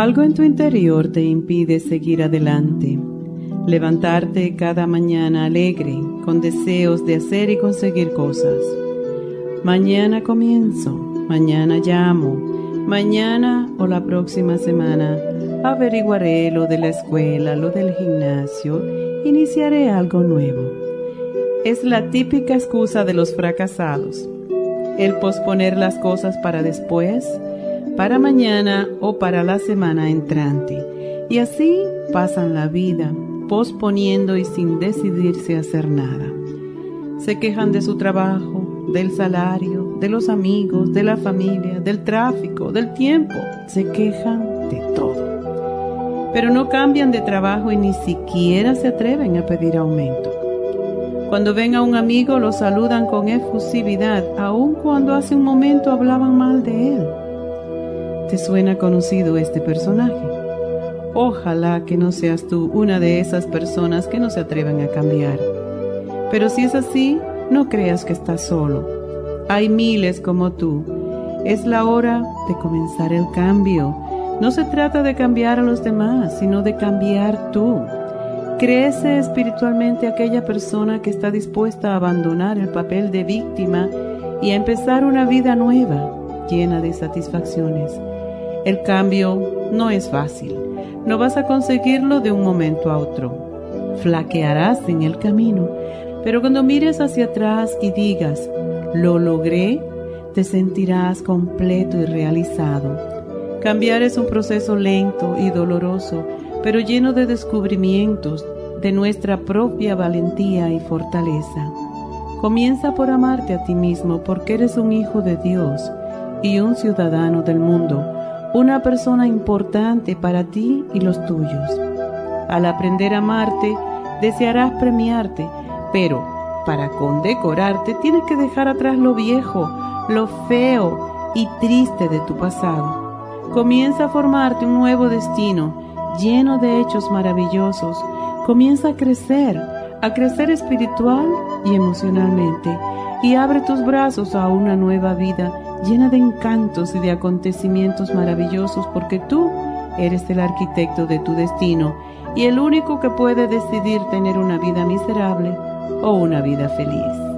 Algo en tu interior te impide seguir adelante, levantarte cada mañana alegre, con deseos de hacer y conseguir cosas. Mañana comienzo, mañana llamo, mañana o la próxima semana averiguaré lo de la escuela, lo del gimnasio, iniciaré algo nuevo. Es la típica excusa de los fracasados. El posponer las cosas para después, para mañana o para la semana entrante. Y así pasan la vida, posponiendo y sin decidirse a hacer nada. Se quejan de su trabajo, del salario, de los amigos, de la familia, del tráfico, del tiempo. Se quejan de todo. Pero no cambian de trabajo y ni siquiera se atreven a pedir aumento. Cuando ven a un amigo lo saludan con efusividad, aun cuando hace un momento hablaban mal de él. ¿Te suena conocido este personaje? Ojalá que no seas tú una de esas personas que no se atreven a cambiar. Pero si es así, no creas que estás solo. Hay miles como tú. Es la hora de comenzar el cambio. No se trata de cambiar a los demás, sino de cambiar tú. Crece espiritualmente aquella persona que está dispuesta a abandonar el papel de víctima y a empezar una vida nueva, llena de satisfacciones. El cambio no es fácil. No vas a conseguirlo de un momento a otro. Flaquearás en el camino, pero cuando mires hacia atrás y digas, lo logré, te sentirás completo y realizado. Cambiar es un proceso lento y doloroso, pero lleno de descubrimientos de nuestra propia valentía y fortaleza. Comienza por amarte a ti mismo porque eres un hijo de Dios y un ciudadano del mundo una persona importante para ti y los tuyos. Al aprender a amarte, desearás premiarte, pero para condecorarte tienes que dejar atrás lo viejo, lo feo y triste de tu pasado. Comienza a formarte un nuevo destino lleno de hechos maravillosos. Comienza a crecer, a crecer espiritual y emocionalmente y abre tus brazos a una nueva vida llena de encantos y de acontecimientos maravillosos porque tú eres el arquitecto de tu destino y el único que puede decidir tener una vida miserable o una vida feliz.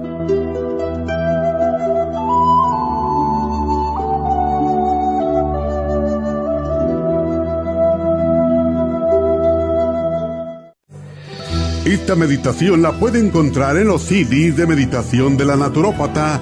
Esta meditación la puede encontrar en los CDs de meditación de la naturópata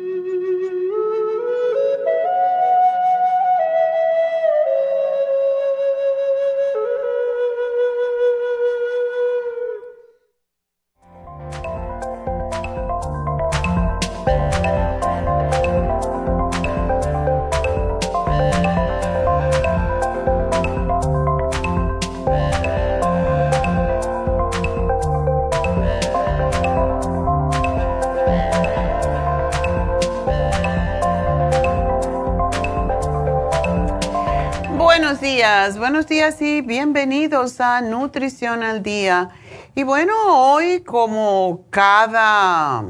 Buenos días y bienvenidos a Nutrición al Día. Y bueno, hoy como cada,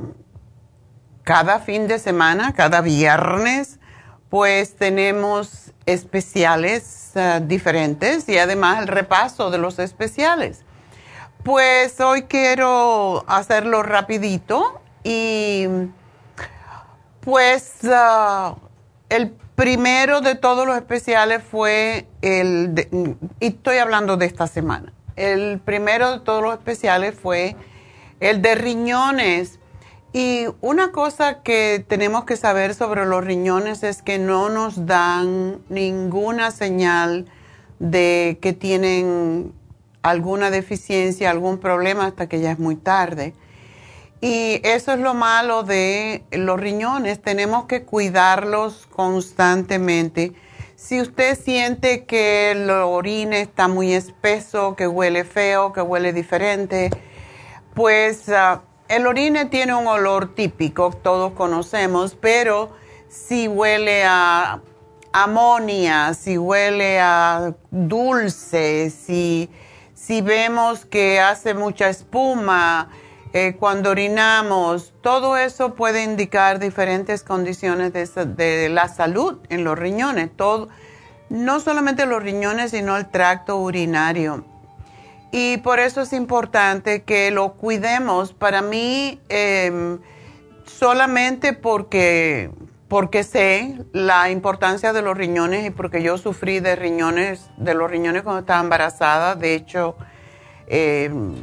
cada fin de semana, cada viernes, pues tenemos especiales eh, diferentes y además el repaso de los especiales. Pues hoy quiero hacerlo rapidito y pues uh, el primero de todos los especiales fue el, y estoy hablando de esta semana, el primero de todos los especiales fue el de riñones. Y una cosa que tenemos que saber sobre los riñones es que no nos dan ninguna señal de que tienen alguna deficiencia, algún problema hasta que ya es muy tarde. Y eso es lo malo de los riñones, tenemos que cuidarlos constantemente. Si usted siente que el orine está muy espeso, que huele feo, que huele diferente, pues ah, el orine tiene un olor típico, todos conocemos, pero si huele a amonia, si huele a dulce, si, si vemos que hace mucha espuma, eh, cuando orinamos, todo eso puede indicar diferentes condiciones de, la salud en los riñones, no solamente los riñones, sino el tracto urinario. Y por eso es importante que lo cuidemos. Para mí, em, solamente porque, porque sé la importancia de los riñones y porque yo sufrí de riñones, de los riñones cuando estaba embarazada. De hecho, em,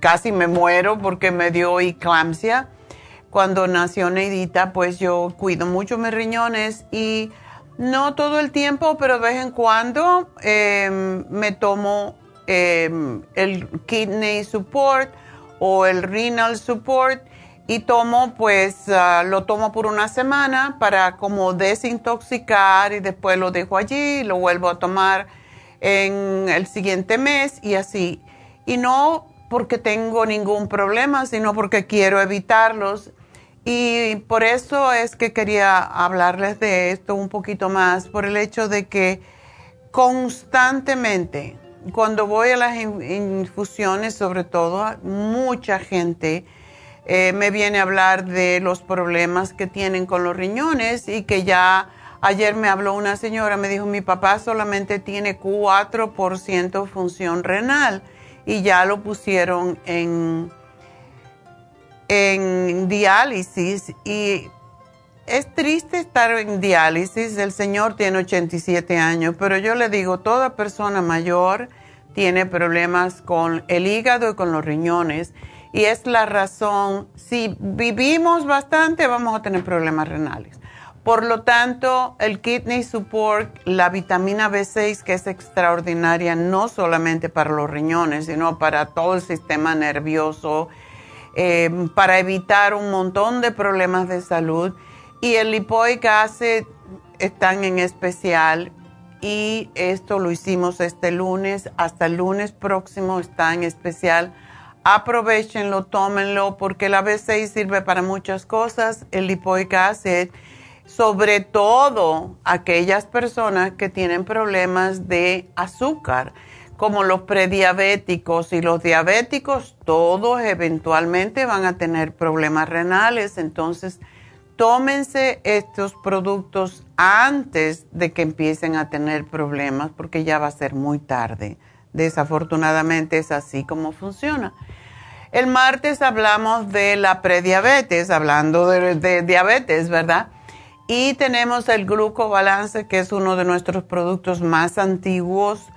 casi me muero porque me dio eclampsia. Cuando nació Neidita, pues yo cuido mucho mis riñones y no todo el tiempo, pero de vez en cuando em, me tomo em, el kidney support o el renal support y tomo, pues ah, lo tomo por una semana para como desintoxicar y después lo dejo allí y lo vuelvo a tomar en el siguiente mes y así. Y no porque tengo ningún problema, sino porque quiero evitarlos. Y por eso es que quería hablarles de esto un poquito más, por el hecho de que constantemente, cuando voy a las infusiones, sobre todo, mucha gente eh, me viene a hablar de los problemas que tienen con los riñones y que ya ayer me habló una señora, me dijo, mi papá solamente tiene 4% función renal y ya lo pusieron en, en diálisis y es triste estar en diálisis. El señor tiene 87 años, pero yo le digo, toda persona mayor tiene problemas con el hígado y con los riñones. Y es la razón, si vivimos bastante, vamos a tener problemas renales. Por lo tanto, el Kidney Support, la vitamina B6, que es extraordinaria no solamente para los riñones, sino para todo el sistema nervioso, em, para evitar un montón de problemas de salud. Y el lipoic acid están en especial y esto lo hicimos este lunes, hasta el lunes próximo está en especial. Aprovechenlo, tómenlo, porque la B6 sirve para muchas cosas, el lipoic acid sobre todo aquellas personas que tienen problemas de azúcar, como los prediabéticos y los diabéticos, todos eventualmente van a tener problemas renales, entonces tómense estos productos antes de que empiecen a tener problemas porque ya va a ser muy tarde. Desafortunadamente es así como funciona. El martes hablamos de la prediabetes, hablando de, diabetes, ¿verdad? Y tenemos el glucobalance, que es uno de nuestros productos más antiguos,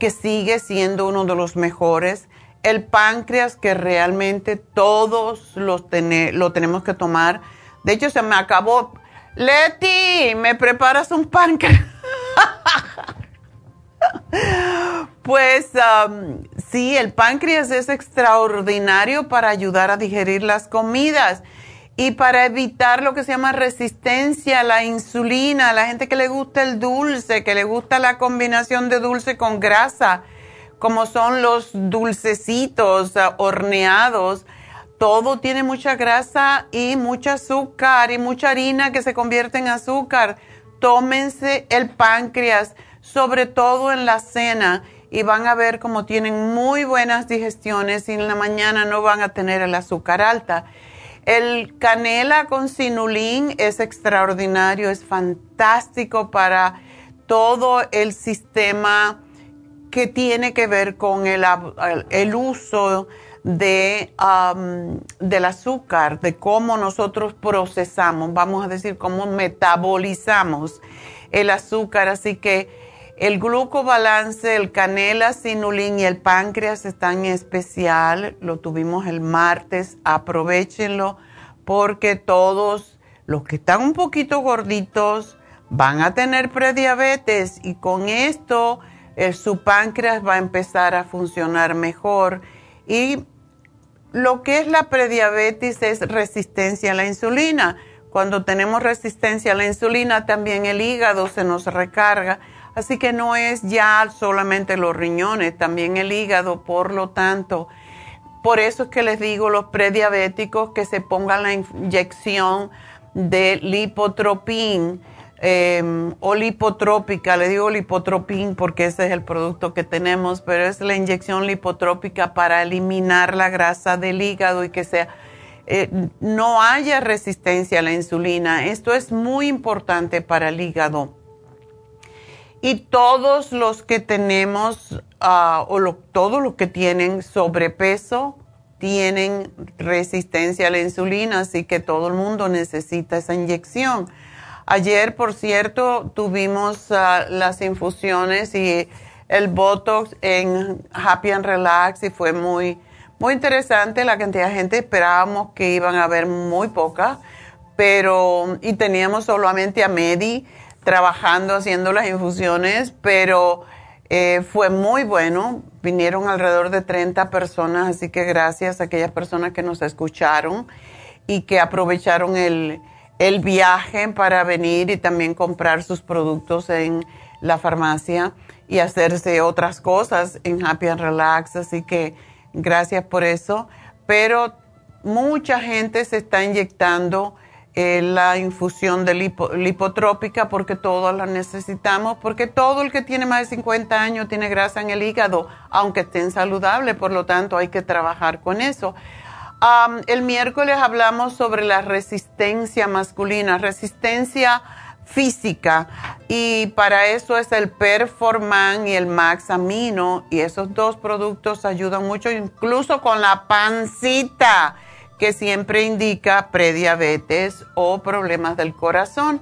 que sigue siendo uno de los mejores. El páncreas, que realmente todos los lo tenemos que tomar. De hecho, se me acabó. Leti, ¿me preparas un páncreas? pues sí, el páncreas es extraordinario para ayudar a digerir las comidas y para evitar lo que se llama resistencia a la insulina, a la gente que le gusta el dulce, que le gusta la combinación de dulce con grasa, como son los dulcecitos ah, horneados, todo tiene mucha grasa y mucho azúcar y mucha harina que se convierte en azúcar. tómense el páncreas, sobre todo en la cena, y van a ver cómo tienen muy buenas digestiones y en la mañana no van a tener el azúcar alta. El canela con sinulín es extraordinario, es fantástico para todo el sistema que tiene que ver con el, uso de, del azúcar, de cómo nosotros procesamos, vamos a decir, cómo metabolizamos el azúcar. Así que el glucobalance, el canela, sinulín y el páncreas están en especial. Lo tuvimos el martes. Aprovechenlo porque todos los que están un poquito gorditos van a tener prediabetes y con esto eh, su páncreas va a empezar a funcionar mejor. Y lo que es la prediabetes es resistencia a la insulina. Cuando tenemos resistencia a la insulina, también el hígado se nos recarga. Así que no es ya solamente los riñones, también el hígado. Por lo tanto, por eso es que les digo los prediabéticos que se pongan la inyección de lipotropín eh, o lipotrópica, le digo lipotropín porque ese es el producto que tenemos, pero es la inyección lipotrópica para eliminar la grasa del hígado y que sea, eh, no haya resistencia a la insulina. Esto es muy importante para el hígado. Y todos los que tenemos, ah, o todos los que tienen sobrepeso, tienen resistencia a la insulina, así que todo el mundo necesita esa inyección Ayer, por cierto, tuvimos ah, las infusiones y el Botox en Happy and Relax y fue muy, muy interesante la cantidad de gente. Esperábamos que iban a haber muy poca, pero, y teníamos solamente a Medi trabajando haciendo las infusiones, pero eh, fue muy bueno. Vinieron alrededor de 30 personas, así que gracias a aquellas personas que nos escucharon y que aprovecharon el el viaje para venir y también comprar sus productos en la farmacia y hacerse otras cosas en Happy and Relax. Así que gracias por eso. Pero mucha gente se está inyectando eh, la infusión de lipotrópica porque todos la necesitamos, porque todo el que tiene más de 50 años tiene grasa en el hígado, aunque estén saludables, por lo tanto hay que trabajar con eso. El miércoles hablamos sobre la resistencia masculina, resistencia física y para eso es el Performan y el Max Amino y esos dos productos ayudan mucho incluso con la pancita que siempre indica prediabetes o problemas del corazón.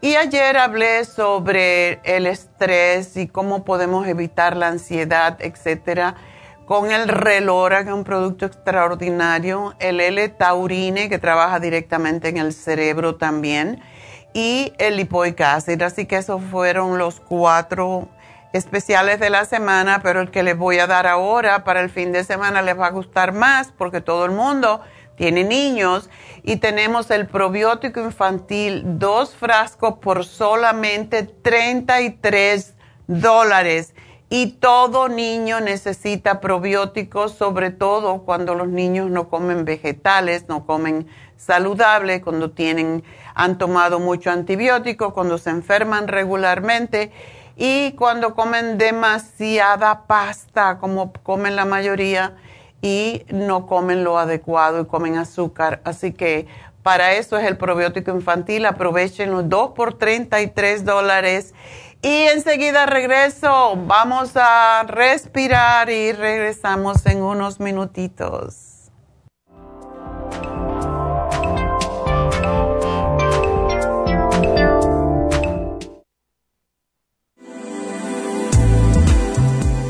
Y ayer hablé sobre el estrés y cómo podemos evitar la ansiedad, etcétera con el Relora, que es un producto extraordinario, el L-Taurine, que trabaja directamente en el cerebro también, y el lipoic. Así que esos fueron los cuatro especiales de la semana, pero el que les voy a dar ahora para el fin de semana les va a gustar más porque todo el mundo tiene niños y tenemos el probiótico infantil, dos frascos por solamente 33 dólares. Y todo niño necesita probióticos, sobre todo cuando los niños no comen vegetales, no comen saludables, cuando tienen, han tomado mucho antibiótico, cuando se enferman regularmente y cuando comen demasiada pasta, como comen la mayoría, y no comen lo adecuado y comen azúcar. Así que para eso es el probiótico infantil. Aprovechen los 2 por 33 dólares y enseguida regreso, vamos a respirar y regresamos en unos minutitos.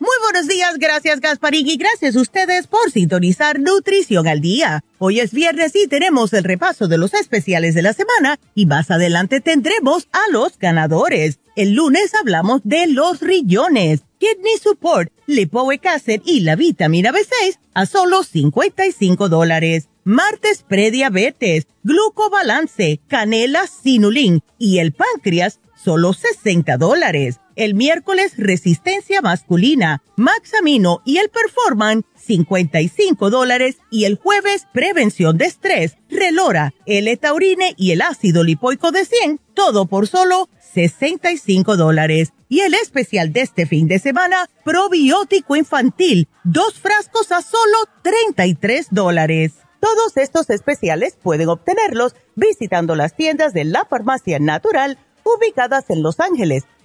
Muy buenos días, gracias Gasparín y gracias a ustedes por sintonizar Nutrición al Día. Hoy es viernes y tenemos el repaso de los especiales de la semana y más adelante tendremos a los ganadores. El lunes hablamos de los rillones, Kidney Support, Lipoic Acid y la vitamina B6 a solo 55 dólares. Martes prediabetes, glucobalance, canela sinulin y el páncreas solo 60 dólares el miércoles resistencia masculina, Maxamino y el Performan 55 dólares. Y el jueves prevención de estrés, Relora, el taurine y el ácido lipoico de 100, todo por solo 65 dólares. Y el especial de este fin de semana, probiótico infantil, dos frascos a solo 33 dólares. Todos estos especiales pueden obtenerlos visitando las tiendas de la farmacia natural ubicadas en Los Ángeles,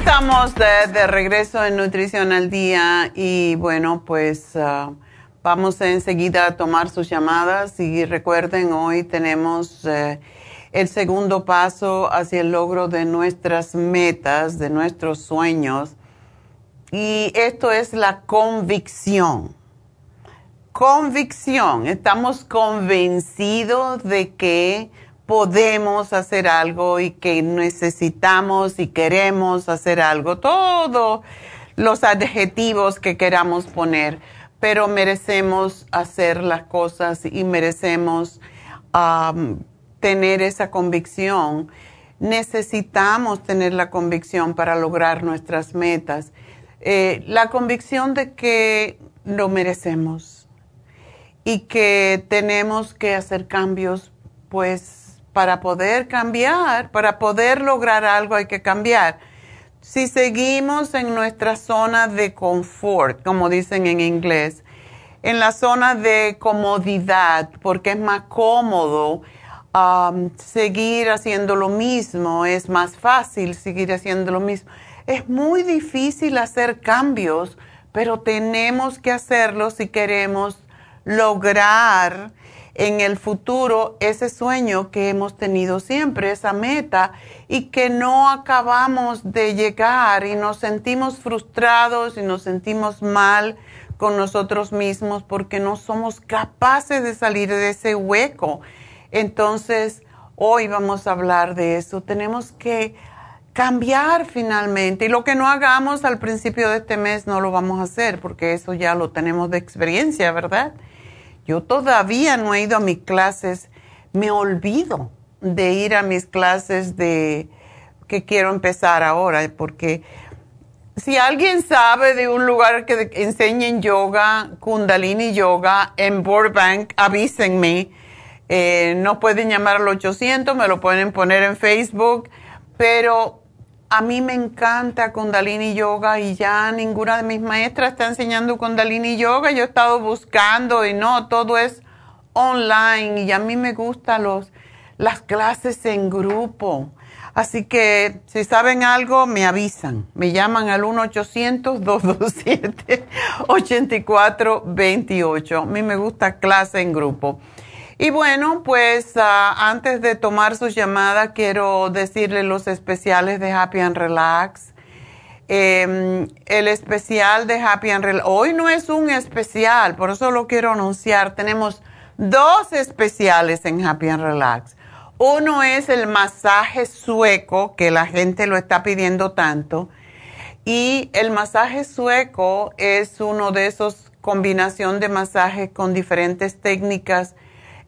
Estamos de, regreso en Nutrición al Día y bueno, pues uh, vamos enseguida a tomar sus llamadas y recuerden, hoy tenemos uh, el segundo paso hacia el logro de nuestras metas, de nuestros sueños y esto es la convicción. Convicción, estamos convencidos de que podemos hacer algo y que necesitamos y queremos hacer algo, todos los adjetivos que queramos poner, pero merecemos hacer las cosas y merecemos tener esa convicción. Necesitamos tener la convicción para lograr nuestras metas. Eh, la convicción de que lo merecemos y que tenemos que hacer cambios, pues para poder cambiar, para poder lograr algo hay que cambiar. Si seguimos en nuestra zona de confort, como dicen en inglés, en la zona de comodidad, porque es más cómodo um, seguir haciendo lo mismo, es más fácil seguir haciendo lo mismo. Es muy difícil hacer cambios, pero tenemos que hacerlo si queremos lograr en el futuro ese sueño que hemos tenido siempre, esa meta, y que no acabamos de llegar y nos sentimos frustrados y nos sentimos mal con nosotros mismos porque no somos capaces de salir de ese hueco. Entonces, hoy vamos a hablar de eso. Tenemos que cambiar finalmente. Y lo que no hagamos al principio de este mes no lo vamos a hacer porque eso ya lo tenemos de experiencia, ¿verdad? Yo todavía no he ido a mis clases, me olvido de ir a mis clases de que quiero empezar ahora, porque si alguien sabe de un lugar que enseñen yoga, kundalini yoga en Burbank, avísenme. Eh, no pueden llamar al 800, me lo pueden poner en Facebook, pero a mí me encanta Kundalini Yoga y ya ninguna de mis maestras está enseñando Kundalini Yoga. Yo he estado buscando y no, todo es online y a mí me gustan los, las clases en grupo. Así que si saben algo, me avisan. Me llaman al 1-800-227-8428. A mí me gusta clase en grupo. Y bueno, pues ah, antes de tomar sus llamadas, quiero decirles los especiales de Happy and Relax. Em, el especial de Happy and Relax. Hoy no es un especial, por eso lo quiero anunciar. Tenemos dos especiales en Happy and Relax. Uno es el masaje sueco, que la gente lo está pidiendo tanto. Y el masaje sueco es uno de esos combinación de masajes con diferentes técnicas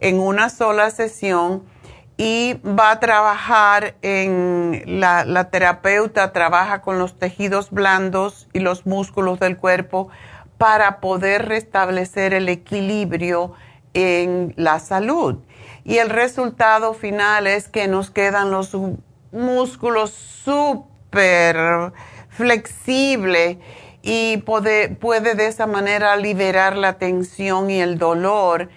en una sola sesión y va a trabajar en la, terapeuta trabaja con los tejidos blandos y los músculos del cuerpo para poder restablecer el equilibrio en la salud y el resultado final es que nos quedan los músculos súper flexibles y puede, puede, de esa manera liberar la tensión y el dolor.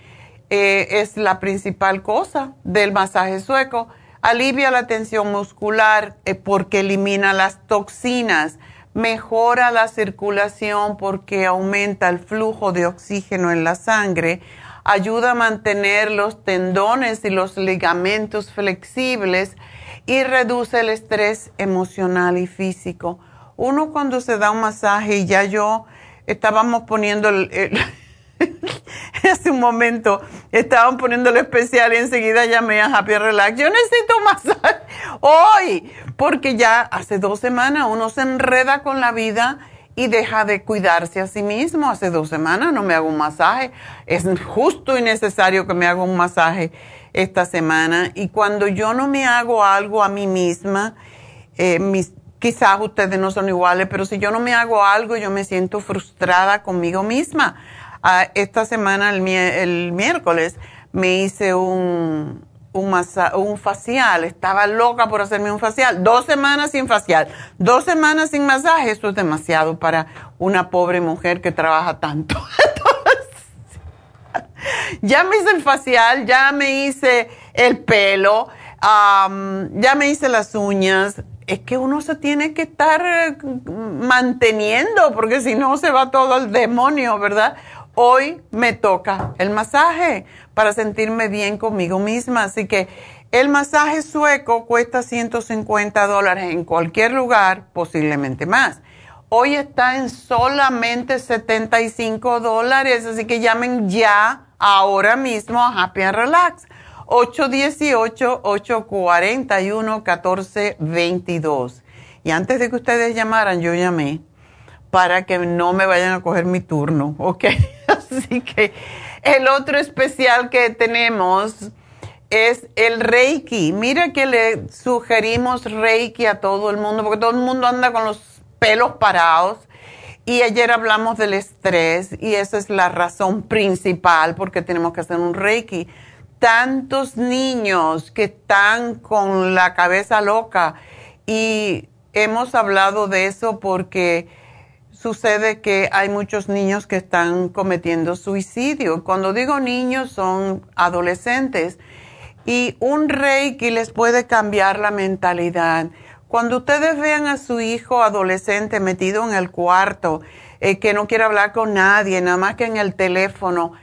Eh, es la principal cosa del masaje sueco. Alivia la tensión muscular eh, porque elimina las toxinas, mejora la circulación porque aumenta el flujo de oxígeno en la sangre ayuda a mantener los tendones y los ligamentos flexibles y reduce el estrés emocional y físico. Uno cuando se da un masaje ya yo estábamos poniendo el, hace un momento estaban poniendo el especial y enseguida llamé a Happy Relax. Yo necesito masaje hoy porque ya hace dos semanas uno se enreda con la vida y deja de cuidarse a sí mismo. Hace dos semanas no me hago un masaje. Es justo y necesario que me haga un masaje esta semana. Y cuando yo no me hago algo a mí misma, eh, mis, quizás ustedes no son iguales, pero si yo no me hago algo, yo me siento frustrada conmigo misma. Ah, esta semana, el miércoles, me hice un, un, un facial, estaba loca por hacerme un facial. Dos semanas sin facial, dos semanas sin masaje, eso es demasiado para una pobre mujer que trabaja tanto. ya me hice el facial, ya me hice el pelo, ya me hice las uñas. Es que uno se tiene que estar eh, manteniendo, porque si no se va todo el demonio, ¿verdad? Hoy me toca el masaje para sentirme bien conmigo misma. Así que el masaje sueco cuesta 150 dólares en cualquier lugar, posiblemente más. Hoy está en solamente 75 dólares, así que llamen ya, ahora mismo, a Happy and Relax. 818-841-1422. Y antes de que ustedes llamaran, yo llamé para que no me vayan a coger mi turno, ¿ok? Así que el otro especial que tenemos es el Reiki. Mira que le sugerimos Reiki a todo el mundo, porque todo el mundo anda con los pelos parados. Y ayer hablamos del estrés y esa es la razón principal porque tenemos que hacer un Reiki. Tantos niños que están con la cabeza loca y hemos hablado de eso porque sucede que hay muchos niños que están cometiendo suicidio. Cuando digo niños son adolescentes y un reiki les puede cambiar la mentalidad. Cuando ustedes vean a su hijo adolescente metido en el cuarto, eh, que no quiere hablar con nadie, nada más que en el teléfono,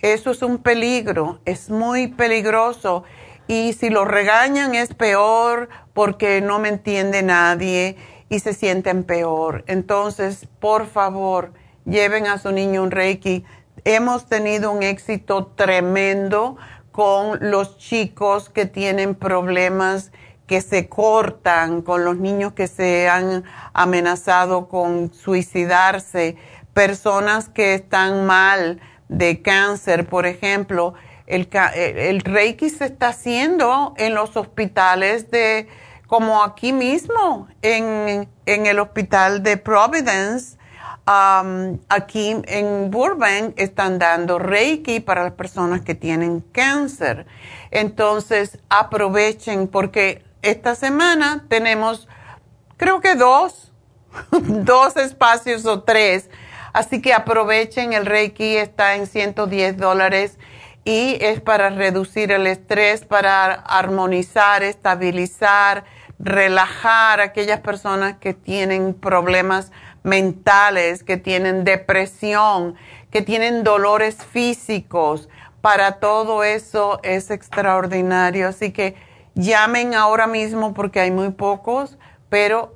eso es un peligro, es muy peligroso. Y si lo regañan es peor porque no me entiende nadie y se sienten peor. Entonces, por favor, lleven a su niño un Reiki. Hemos tenido un éxito tremendo con los chicos que tienen problemas que se cortan, con los niños que se han amenazado con suicidarse, personas que están mal de cáncer, por ejemplo. El, el Reiki se está haciendo en los hospitales de como aquí mismo en, el hospital de Providence, um, aquí en Burbank están dando Reiki para las personas que tienen cáncer. Entonces aprovechen porque esta semana tenemos creo que dos, dos espacios o tres. Así que aprovechen, el Reiki está en 110 dólares y es para reducir el estrés, para armonizar, estabilizar relajar a aquellas personas que tienen problemas mentales, que tienen depresión, que tienen dolores físicos. Para todo eso es extraordinario. Así que llamen ahora mismo porque hay muy pocos, pero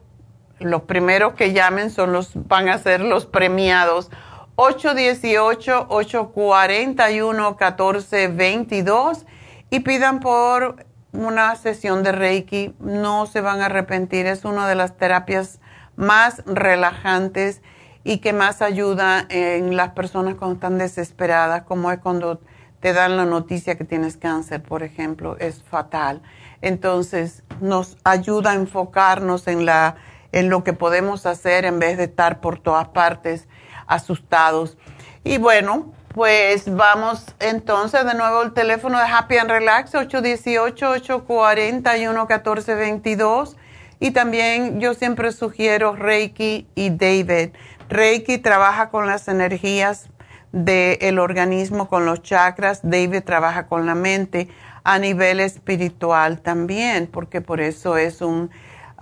los primeros que llamen son los, van a ser los premiados. 818-841-1422 y pidan por una sesión de Reiki. No se van a arrepentir. Es una de las terapias más relajantes y que más ayuda en las personas cuando están desesperadas, como es cuando te dan la noticia que tienes cáncer, por ejemplo, es fatal. Entonces, nos ayuda a enfocarnos en, la, en lo que podemos hacer en vez de estar por todas partes asustados. Y bueno, pues vamos entonces de nuevo al teléfono de Happy and Relax, 818-841-1422. Y también yo siempre sugiero Reiki y David. Reiki trabaja con las energías del organismo, con los chakras. David trabaja con la mente a nivel espiritual también, porque por eso es un,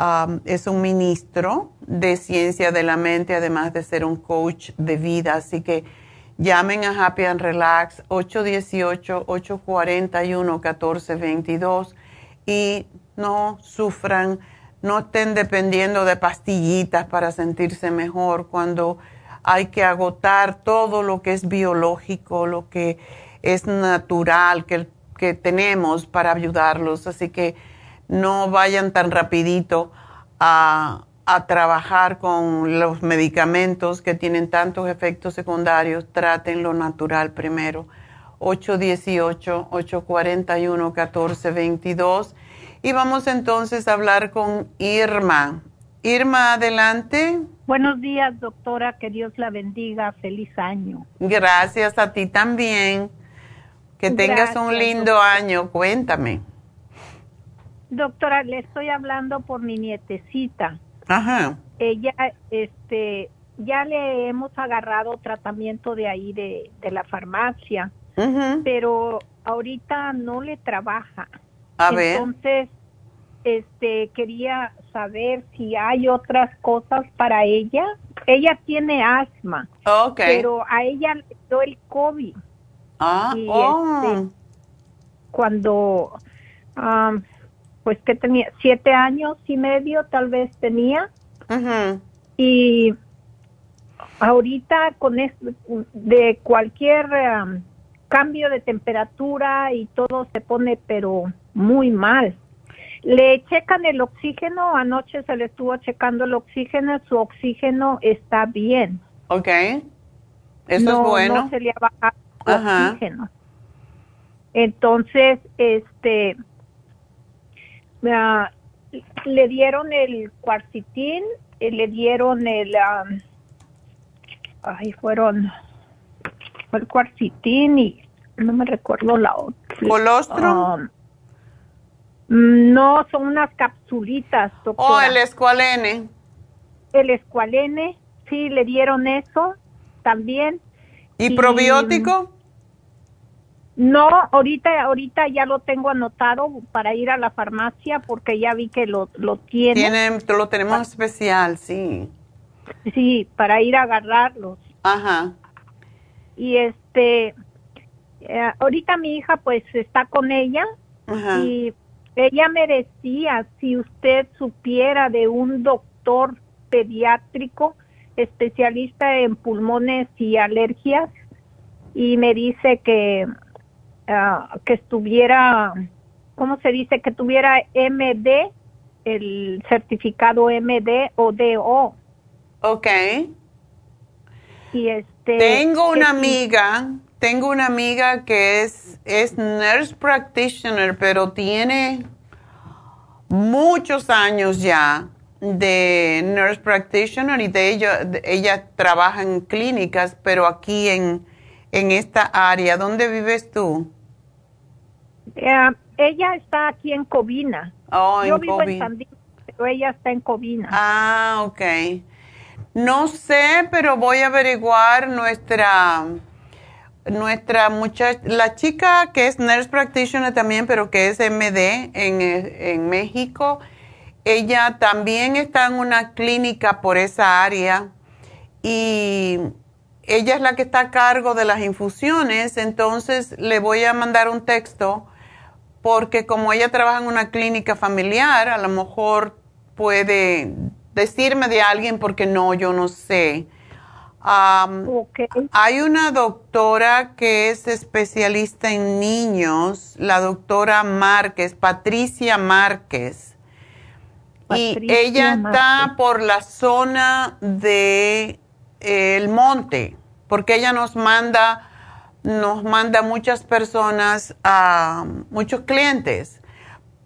um, es un ministro de ciencia de la mente, además de ser un coach de vida. Así que llamen a Happy and Relax 818-841-1422 y no sufran no estén dependiendo de pastillitas para sentirse mejor cuando hay que agotar todo lo que es biológico, lo que es natural que, que tenemos para ayudarlos. Así que no vayan tan rapidito a, a trabajar con los medicamentos que tienen tantos efectos secundarios. Traten lo natural primero. 818-841-1422 y vamos entonces a hablar con Irma. Irma, adelante. Buenos días, doctora. Que Dios la bendiga. Feliz año. Gracias a ti también. Que tengas un lindo año. Cuéntame. Doctora, le estoy hablando por mi nietecita. Ajá. Ella, este, ya le hemos agarrado tratamiento de ahí de, de la farmacia, pero ahorita no le trabaja. A ver. Entonces, este, quería saber si hay otras cosas para ella. Ella tiene asma, okay. pero a ella le dio el COVID. Ah, y oh. este, cuando, um, pues que tenía siete años y medio, tal vez tenía. Ujú. Y ahorita con es, de cualquier um, cambio de temperatura y todo se pone pero muy mal. Le checan el oxígeno, anoche se le estuvo checando el oxígeno, su oxígeno está bien. Ok. Eso no, es bueno. No se le ha bajado el Ajá. oxígeno. Entonces, este, le dieron el cuarcitín, eh, le dieron el, ah, ay, fueron fue el cuarcitín y no me recuerdo la otra. ¿Colostrum? Um, no, son unas capsulitas, doctora. O Oh, el escualene. El escualene, sí, le dieron eso también. ¿Y Y- probiótico? No, ahorita, ahorita ya lo tengo anotado para ir a la farmacia porque ya vi que lo, lo tiene. Tiene, lo tenemos especial, sí. Sí, para ir a agarrarlos. Ajá. Y este, eh, ahorita mi hija pues está con ella Ajá. y ella me decía si usted supiera de un doctor pediátrico especialista en pulmones y alergias y me dice que ah, que estuviera ¿cómo se dice? que tuviera MD el certificado MD o DO Ok. y este Tengo una amiga, tengo una amiga que es, es nurse practitioner, pero tiene muchos años ya de nurse practitioner y de ella, de- ella trabaja en clínicas, pero aquí en, en esta área. ¿Dónde vives tú? Eh, ella está aquí en Covina. Oh, Yo en vivo en San Diego, pero ella está en Covina. Ah, ok. No sé, pero voy a averiguar nuestra nuestra muchacha, la chica que es nurse practitioner también, pero que es MD en, en México, Ella también está en una clínica por esa área y ella es la que está a cargo de las infusiones, entonces le voy a mandar un texto porque como ella trabaja en una clínica familiar, a lo mejor puede decirme de alguien porque no, yo no sé. Hay una doctora que es especialista en niños, la doctora Márquez, Patricia Márquez. y ella está por la zona de el monte, porque ella nos manda, nos manda muchas personas, a muchos clientes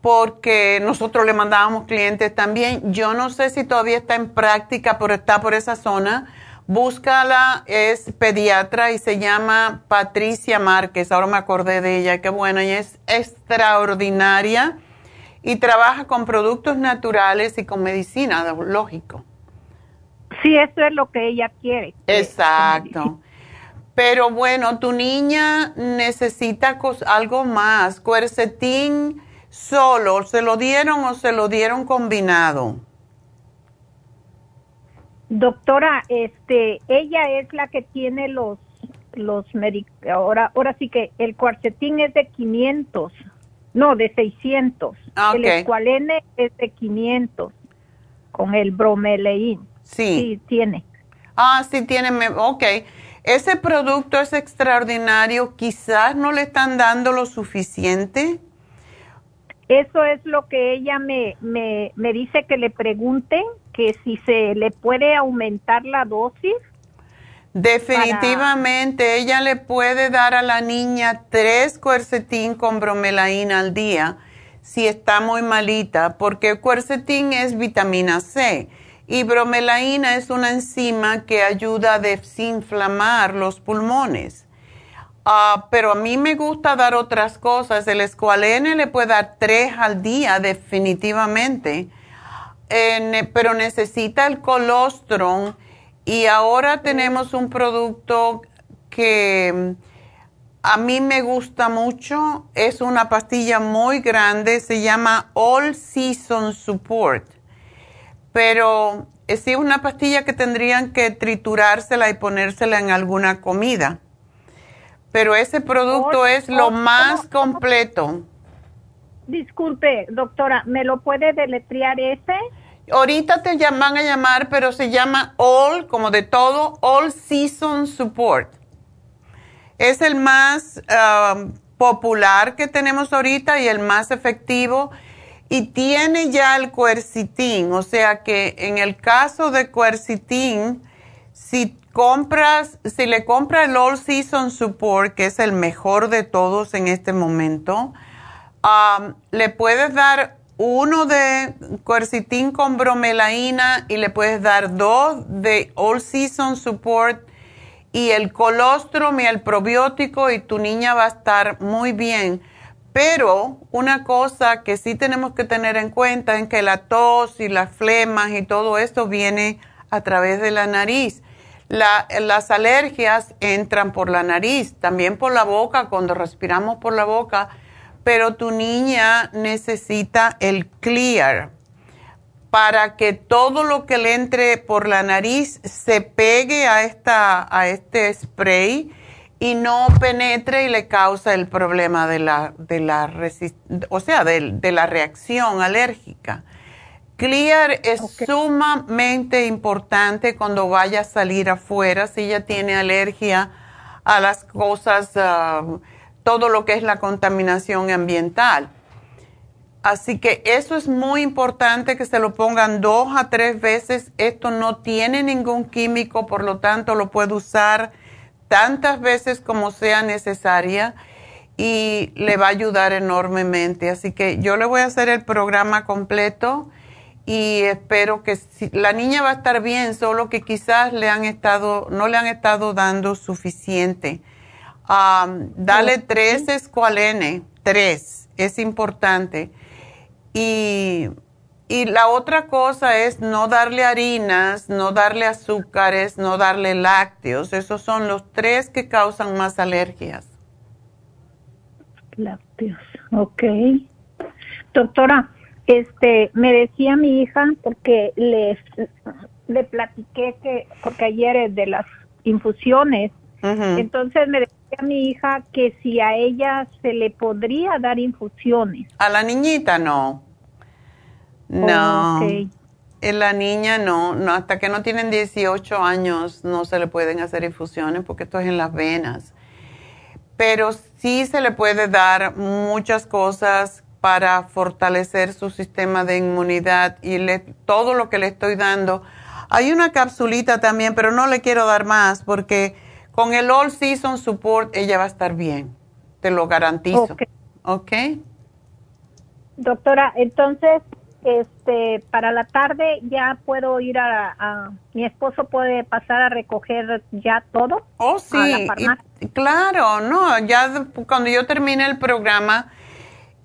porque nosotros le mandábamos clientes también. Yo no sé si todavía está en práctica, pero está por esa zona. Búscala, es pediatra y se llama Patricia Márquez. Ahora me acordé de ella, qué buena, ella es extraordinaria y trabaja con productos naturales y con medicina, lógico. Sí, eso es lo que ella quiere. Exacto. Pero bueno, tu niña necesita algo más. Cuercetín solo, ¿se lo dieron o se lo dieron combinado? Doctora, este, ella es la que tiene los los ahora ahora sí que el cuarcetín es de 500, no, de 600. Ah, el escualene es de 500 con el bromelain. Sí. Sí, tiene. Ah, sí tiene, ok. Ese producto es extraordinario, quizás no le están dando lo suficiente. Eso es lo que ella me, me, me dice que le pregunte, que si se le puede aumentar la dosis. Definitivamente, ella le puede dar a la niña tres cuercetín con bromelaína al día si está muy malita, porque el cuercetín es vitamina C y bromelaína es una enzima que ayuda a desinflamar los pulmones. Ah, pero a mí me gusta dar otras cosas. El escualene le puede dar tres al día definitivamente, pero necesita el colostrum y ahora tenemos un producto que mm, a mí me gusta mucho. Es una pastilla muy grande, se llama All Season Support. Pero es una pastilla que tendrían que triturársela y ponérsela en alguna comida pero ese producto es lo más completo. Disculpe, doctora, ¿me lo puede deletrear ese? Ahorita te van a llamar, pero se llama All, como de todo, All Season Support. Es el más um, popular que tenemos ahorita y el más efectivo. Y tiene ya el cuercitín, o sea que en el caso de cuercitín, si compras, si le compra el All Season Support, que es el mejor de todos en este momento, le puedes dar uno de quercitin con bromelaína y le puedes dar dos de All Season Support y el colostrum y el probiótico y tu niña va a estar muy bien. Pero una cosa que sí tenemos que tener en cuenta es que la tos y las flemas y todo esto viene a través de la nariz. Las alergias entran por la nariz, también por la boca, cuando respiramos por la boca, pero tu niña necesita el clear para que todo lo que le entre por la nariz se pegue a, esta, a este spray y no penetre y le causa el problema de la, de la, o sea, de la reacción alérgica. Clear es sumamente importante cuando vaya a salir afuera, si ella tiene alergia a las cosas, ah, todo lo que es la contaminación ambiental. Así que eso es muy importante que se lo pongan dos a tres veces. Esto no tiene ningún químico, por lo tanto lo puede usar tantas veces como sea necesaria y le va a ayudar enormemente. Así que yo le voy a hacer el programa completo y espero que la niña va a estar bien, solo que quizás le han estado, no le han estado dando suficiente. dale tres escualene, tres, es importante. Y, y la otra cosa es no darle harinas, no darle azúcares, no darle lácteos. Esos son los tres que causan más alergias. Lácteos, ok. Doctora, este, me decía mi hija, porque le, le platiqué que, porque ayer es de las infusiones, entonces me decía mi hija que si a ella se le podría dar infusiones. A la niñita no. No. En la niña no, no, hasta que no tienen 18 años no se le pueden hacer infusiones porque esto es en las venas. Pero sí se le puede dar muchas cosas para fortalecer su sistema de inmunidad y le, todo lo que le estoy dando. Hay una capsulita también, pero no le quiero dar más porque con el All Season Support ella va a estar bien, te lo garantizo. ¿Ok? Doctora, entonces, este, para la tarde ya puedo ir a, mi esposo puede pasar a recoger ya todo. Oh, sí, claro, no, ya cuando yo termine el programa,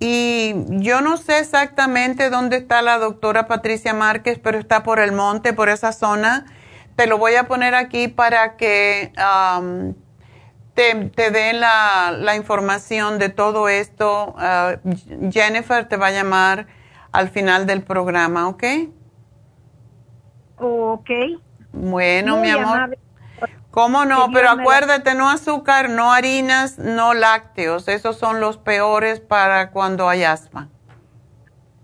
y yo no sé exactamente dónde está la doctora Patricia Márquez, pero está por el monte, por esa zona. Te lo voy a poner aquí para que te, te den la, información de todo esto. Ah, Jennifer te va a llamar al final del programa, ¿ok? Ok. Bueno, mi amor. ¿Cómo no? Pero acuérdate, no azúcar, no harinas, no lácteos. Esos son los peores para cuando hay asma.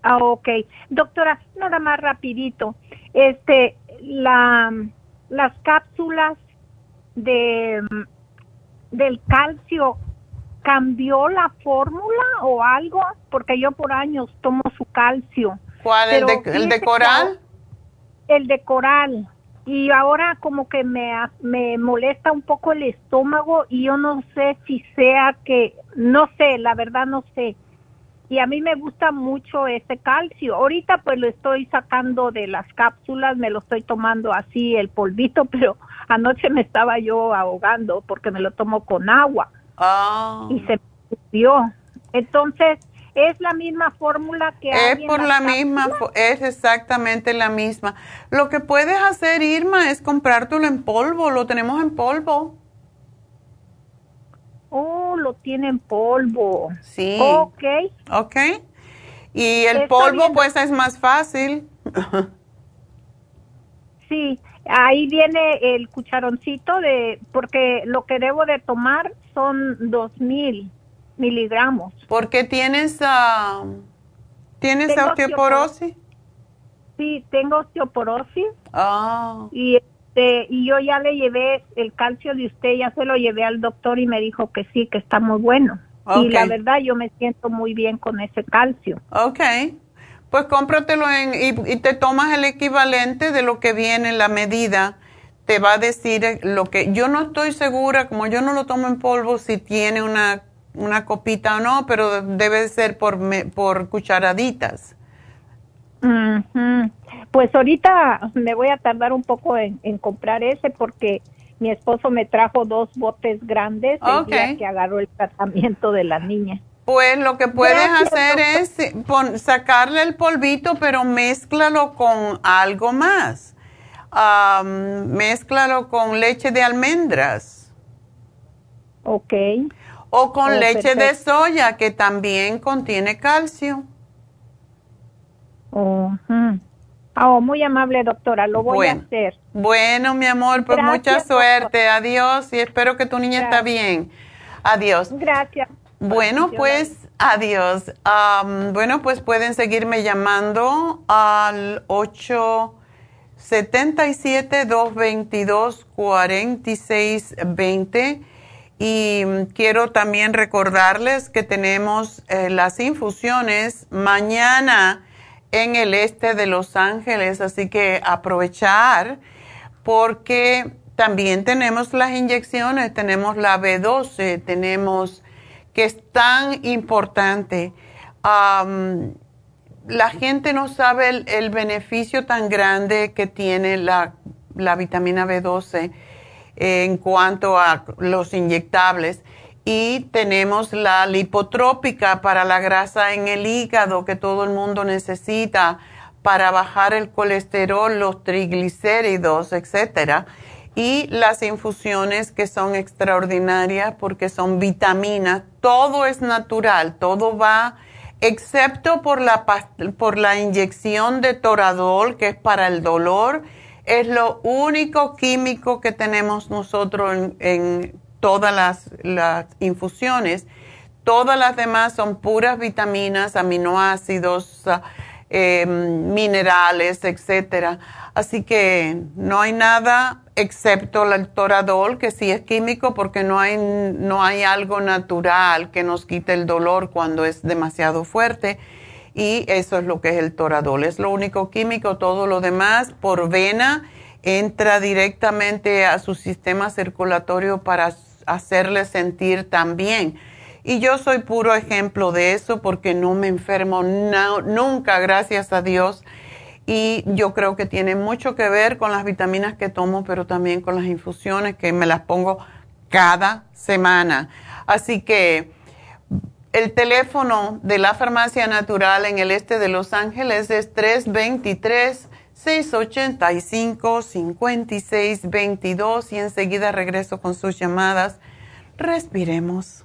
Ah, ok. Doctora, nada más rapidito. Este, la, las cápsulas de, del calcio, ¿cambió la fórmula o algo? Porque yo por años tomo su calcio. ¿Cuál? ¿El de, ¿El de coral? El de coral y ahora como que me, me molesta un poco el estómago y yo no sé si sea que, no sé, la verdad no sé. Y a mí me gusta mucho ese calcio. Ahorita pues lo estoy sacando de las cápsulas, me lo estoy tomando así el polvito, pero anoche me estaba yo ahogando porque me lo tomo con agua. Ah. Y se me Entonces, es la misma fórmula que. Es por la misma, es exactamente la misma. Lo que puedes hacer, Irma, es comprártelo en polvo. Lo tenemos en polvo. Oh, lo tiene en polvo. Sí. Ok. Ok. Y el polvo, pues, es más fácil. sí. Ahí viene el cucharoncito de, porque lo que debo de tomar son dos mil miligramos. ¿Por qué tienes, uh, ¿tienes osteoporosis? Sí, tengo osteoporosis. Ah. Y, este, y yo ya le llevé el calcio de usted, ya se lo llevé al doctor y me dijo que sí, que está muy bueno. Y la verdad yo me siento muy bien con ese calcio. Ok. Pues cómpratelo en, y, y te tomas el equivalente de lo que viene en la medida te va a decir lo que yo no estoy segura, como yo no lo tomo en polvo, si tiene una una copita o no, pero debe ser por, por cucharaditas. Pues ahorita me voy a tardar un poco en, comprar ese porque mi esposo me trajo dos botes grandes el día que agarró el tratamiento de la niña. Pues lo que puedes hacer es sacarle el polvito, pero mézclalo con algo más. Um, mézclalo con leche de almendras. Ok. O con oh, leche de soya, que también contiene calcio. Oh, oh, muy amable, doctora. Lo voy a hacer. Bueno, mi amor, pues mucha suerte. Adiós y espero que tu niña está bien. Adiós. Gracias. Bueno, pues adiós. bueno, pues pueden seguirme llamando al 877 222 4620 y quiero también recordarles que tenemos eh, las infusiones mañana en el este de Los Ángeles, así que aprovechar porque también tenemos las inyecciones, tenemos la B12, tenemos que es tan importante. la gente no sabe el, beneficio tan grande que tiene la, la vitamina B12 en cuanto a los inyectables. Y tenemos la lipotrópica para la grasa en el hígado que todo el mundo necesita para bajar el colesterol, los triglicéridos, etcétera. Y las infusiones que son extraordinarias porque son vitaminas. Todo es natural, todo va excepto por la, por la inyección de toradol, que es para el dolor, es lo único químico que tenemos nosotros en, todas las, las, infusiones. Todas las demás son puras vitaminas, aminoácidos, eh, minerales, etcétera. Así que no hay nada excepto el toradol, que sí es químico porque no hay, no hay algo natural que nos quite el dolor cuando es demasiado fuerte. Y eso es lo que es el toradol. Es lo único químico, todo lo demás por vena entra directamente a su sistema circulatorio para hacerle sentir también. Y yo soy puro ejemplo de eso porque no me enfermo nunca, gracias a Dios y yo creo que tiene mucho que ver con las vitaminas que tomo, pero también con las infusiones que me las pongo cada semana. Así que el teléfono de la farmacia natural en el este de Los Ángeles es 323-685-5622 y enseguida regreso con sus llamadas. Respiremos.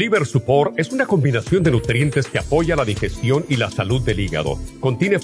Liver Support es una combinación de nutrientes que apoya la digestión y la salud del hígado. Contiene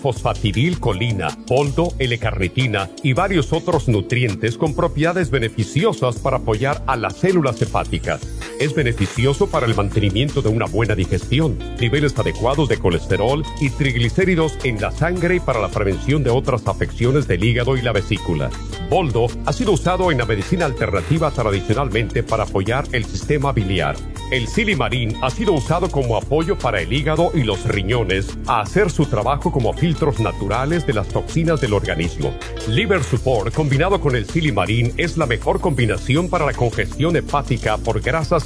colina, poldo, L-carnitina y varios otros nutrientes con propiedades beneficiosas para apoyar a las células hepáticas. Es beneficioso para el mantenimiento de una buena digestión, niveles adecuados de colesterol y triglicéridos en la sangre y para la prevención de otras afecciones del hígado y la vesícula. Boldo ha sido usado en la medicina alternativa tradicionalmente para apoyar el sistema biliar. El silimarín ha sido usado como apoyo para el hígado y los riñones a hacer su trabajo como filtros naturales de las toxinas del organismo. Liver Support combinado con el silimarín es la mejor combinación para la congestión hepática por grasas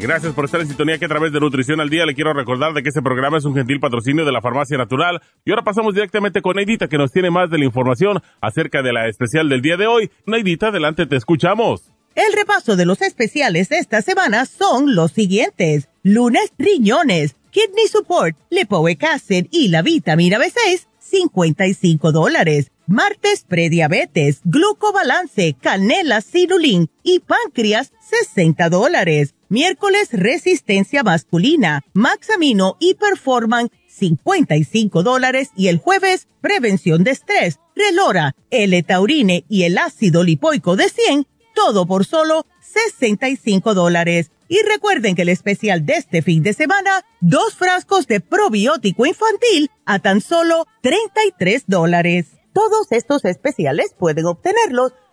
Gracias por estar en sintonía que a través de Nutrición al Día le quiero recordar de que este programa es un gentil patrocinio de la Farmacia Natural. Y ahora pasamos directamente con Neidita que nos tiene más de la información acerca de la especial del día de hoy. Neidita, adelante, te escuchamos. El repaso de los especiales de esta semana son los siguientes. Lunes, riñones Kidney Support, Lipoic y la vitamina B6, 55 dólares. Martes, prediabetes, glucobalance, canela, cirulín y páncreas, 60 dólares. Miércoles, resistencia masculina, Maxamino y Performan, 55 dólares. Y el jueves, prevención de estrés, Relora, L-Taurine y el ácido lipoico de 100, todo por solo 65 dólares. Y recuerden que el especial de este fin de semana, dos frascos de probiótico infantil a tan solo 33 dólares. Todos estos especiales pueden obtenerlos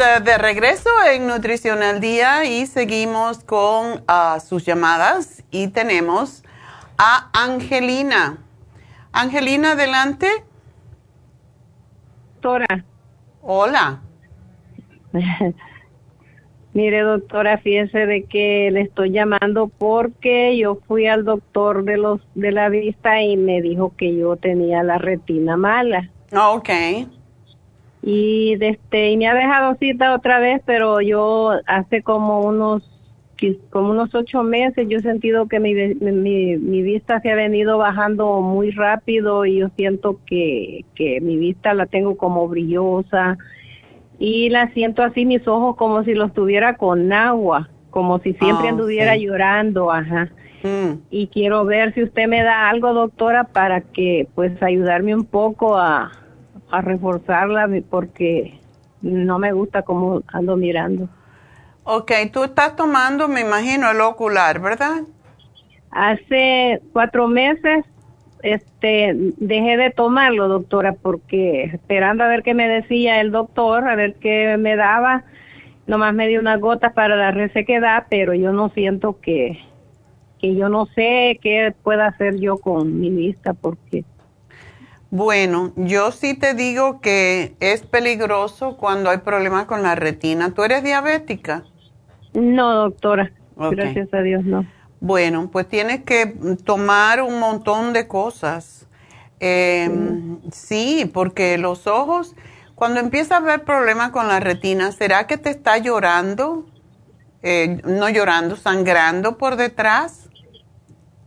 Eh, de regreso en Nutrición al Día y seguimos con ah, sus llamadas y tenemos a Angelina. Angelina, adelante. Doctora. Hola. Mire, doctora, fíjese de que le estoy llamando porque yo fui al doctor de los de la vista y me dijo que yo tenía la retina mala. Ok. Y este y me ha dejado cita otra vez, pero yo hace como unos como unos ocho meses yo he sentido que mi, mi, mi vista se ha venido bajando muy rápido y yo siento que, que mi vista la tengo como brillosa y la siento así mis ojos como si los tuviera con agua, como si siempre Oh, anduviera sí. llorando, ajá. Mm. Y quiero ver si usted me da algo, doctora, para que pues ayudarme un poco a, a reforzarla porque no me gusta cómo ando mirando. Ok, tú estás tomando, me imagino, el ocular, ¿verdad? Hace cuatro meses este dejé de tomarlo, doctora, porque esperando a ver qué me decía el doctor, a ver qué me daba, nomás me dio unas gotas para la resequedad, pero yo no siento que, que yo no sé qué pueda hacer yo con mi vista, porque Bueno, yo sí te digo que es peligroso cuando hay problemas con la retina. ¿Tú eres diabética? no, doctora, gracias a Dios no. Bueno, pues tienes que tomar un montón de cosas. Eh, sí, porque los ojos, cuando empieza a haber problemas con la retina, ¿será que te está llorando? Eh, no llorando, sangrando por detrás.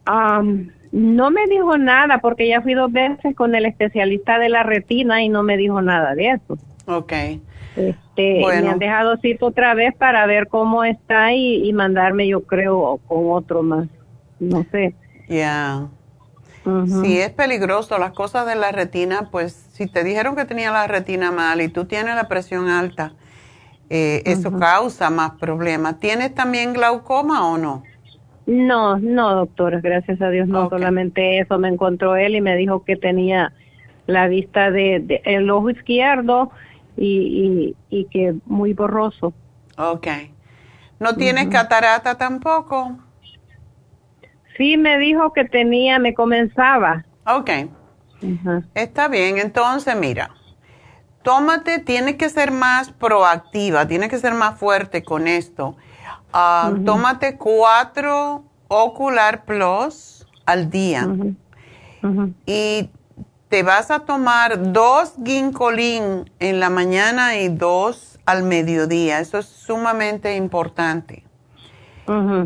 Am, no me dijo nada porque ya fui dos veces con el especialista de la retina y no me dijo nada de eso. Ok. Este, Bueno. me han dejado cita otra vez para ver cómo está y, y mandarme, yo creo, con otro más. No sé. Ya. Ujú. Sí, es peligroso. Las cosas de la retina, pues si te dijeron que tenía la retina mal y tú tienes la presión alta, eh, eso causa más problemas. ¿Tienes también glaucoma o no? No, no, doctora, gracias a Dios, no solamente eso. Me encontró él y me dijo que tenía la vista de, de- el ojo izquierdo y, y, y que muy borroso. Ok. ¿No tienes catarata tampoco? Sí, me dijo que tenía, me comenzaba. Ok. Está bien, entonces mira, tómate, tienes que ser más proactiva, tienes que ser más fuerte con esto. Ah, Tómate cuatro Ocular Plus al día y te vas a tomar dos Ginkolin en la mañana y dos al mediodía. Eso es sumamente importante.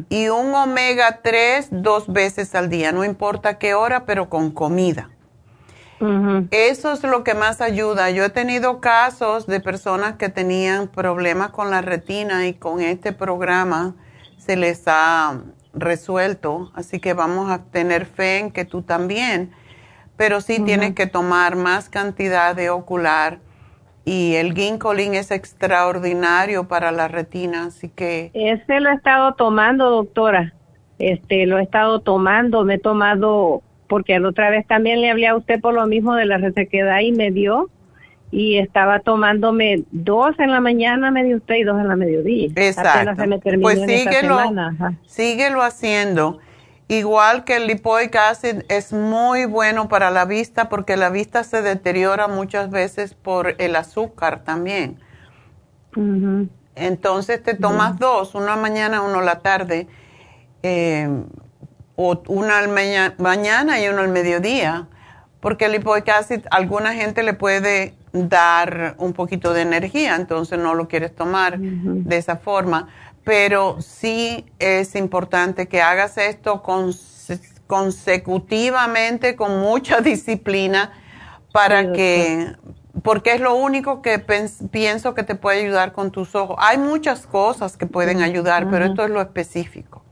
Y un omega 3 dos veces al día, no importa qué hora, pero con comida. Eso es lo que más ayuda. Yo he tenido casos de personas que tenían problemas con la retina y con este programa se les ha resuelto. Así que vamos a tener fe en que tú también. Pero sí tienes que tomar más cantidad de ocular y el ginkolin es extraordinario para la retina. Así que Ese lo he estado tomando, doctora. Este, lo he estado tomando, me he tomado, porque la otra vez también le hablé a usted por lo mismo de la resequedad y me dio. Y estaba tomándome dos en la mañana, me dio usted, y dos en la mediodía. Exacto. Se me terminó pues síguelo, síguelo haciendo. Igual que el lipoic acid es muy bueno para la vista porque la vista se deteriora muchas veces por el azúcar también. Entonces te tomas dos, uno a la mañana, uno a la tarde, eh, o uno al maña- mañana y uno al mediodía, porque el lipoic acid a alguna gente le puede dar un poquito de energía, entonces no lo quieres tomar de esa forma. Pero sí es importante que hagas esto conse- consecutivamente, con mucha disciplina, para Sí, que, porque es lo único que pienso que te puede ayudar con tus ojos. Hay muchas cosas que pueden ayudar, pero esto es lo específico.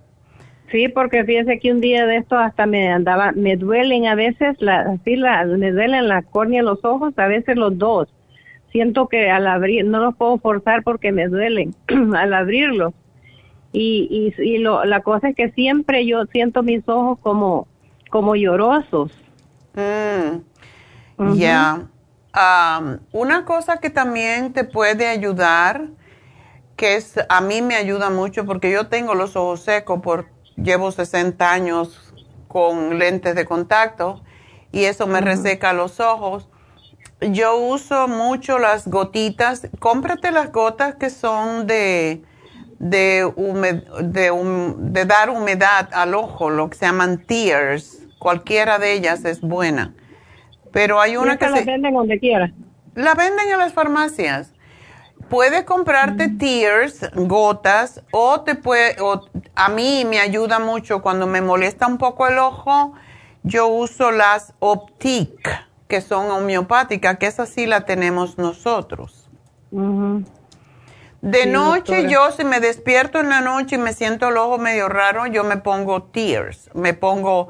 Sí, porque fíjese que un día de esto hasta me andaba, me duelen a veces, la, así la, me duelen la córnea, los ojos, a veces los dos. Siento que al abrir, no los puedo forzar porque me duelen al abrirlos. Y, y, y lo, la cosa es que siempre yo siento mis ojos como, como llorosos. Mm, Ya. Am, una cosa que también te puede ayudar, que es, a mí me ayuda mucho porque yo tengo los ojos secos por, llevo 60 años con lentes de contacto y eso me reseca los ojos. Yo uso mucho las gotitas. Cómprate las gotas que son de, de, de, dar humedad al ojo, lo que se llaman tears. Cualquiera de ellas es buena. Pero hay una que la venden donde quiera. La venden en las farmacias. Puedes comprarte mm. tears, gotas, o te puede, a mí me ayuda mucho cuando me molesta un poco el ojo, yo uso las Optic, que son homeopáticas, que esa sí la tenemos nosotros. De noche yo si me despierto en la noche y me siento el ojo medio raro, yo me pongo tears, me pongo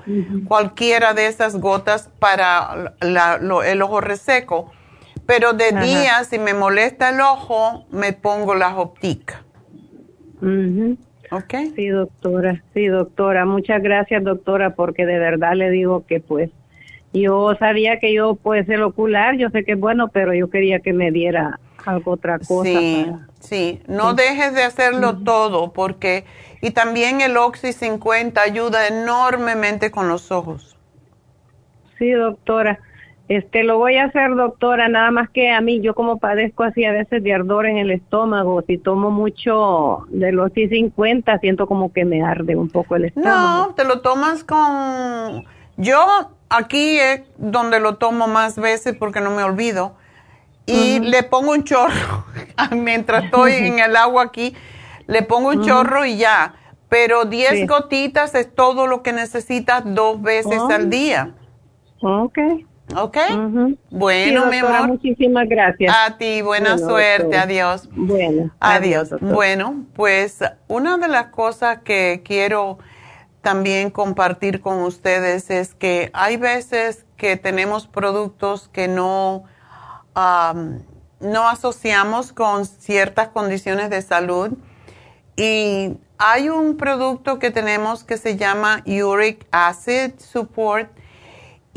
cualquiera de esas gotas para el ojo reseco. Pero de día, si me molesta el ojo, me pongo las ópticas. ¿Ok? Sí, doctora, sí, doctora. Muchas gracias, doctora, porque de verdad le digo que pues yo sabía que yo puede ser ocular, yo sé que es bueno, pero yo quería que me diera algo otra cosa. Sí, sí, no dejes de hacerlo todo porque, y también el Oxy 50 ayuda enormemente con los ojos. Sí, doctora. Este, lo voy a hacer, doctora, nada más que a mí, yo como padezco así a veces de ardor en el estómago, si tomo mucho de los Oxy 50, siento como que me arde un poco el estómago. No, te lo tomas con... Yo aquí es donde lo tomo más veces porque no me olvido y le pongo un chorro mientras estoy en el agua aquí, le pongo un chorro y ya. Pero 10 gotitas es todo lo que necesitas dos veces al oh. día. Ok. ¿Ok? Bueno, mi amor. Muchísimas gracias. A ti, buena suerte. Adiós. Bueno. Adiós. bueno, pues una de las cosas que quiero también compartir con ustedes es que hay veces que tenemos productos que no no asociamos con ciertas condiciones de salud. Y hay un producto que tenemos que se llama Uric Acid Support.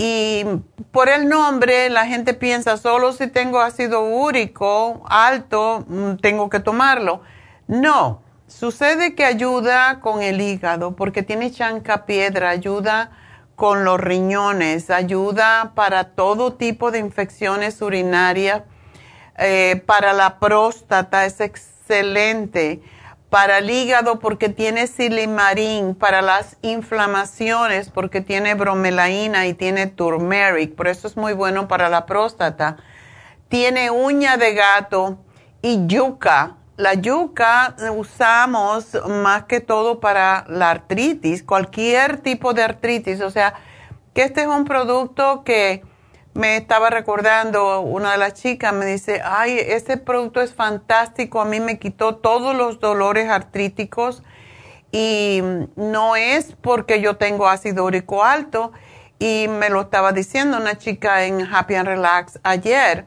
Y por el nombre la gente piensa, solo si tengo ácido úrico alto, mm, tengo que tomarlo. No, sucede que ayuda con el hígado porque tiene chanca piedra, ayuda con los riñones, ayuda para todo tipo de infecciones urinarias, eh, para la próstata es excelente, para el hígado porque tiene silimarín, para las inflamaciones porque tiene bromelaína y tiene turmeric, por eso es muy bueno para la próstata. Tiene uña de gato y yuca, la yuca usamos más que todo para la artritis, cualquier tipo de artritis. O sea, que este es un producto que me estaba recordando, una de las chicas me dice, ay, este producto es fantástico, a mí me quitó todos los dolores artríticos y no es porque yo tengo ácido úrico alto y me lo estaba diciendo una chica en Happy and Relax ayer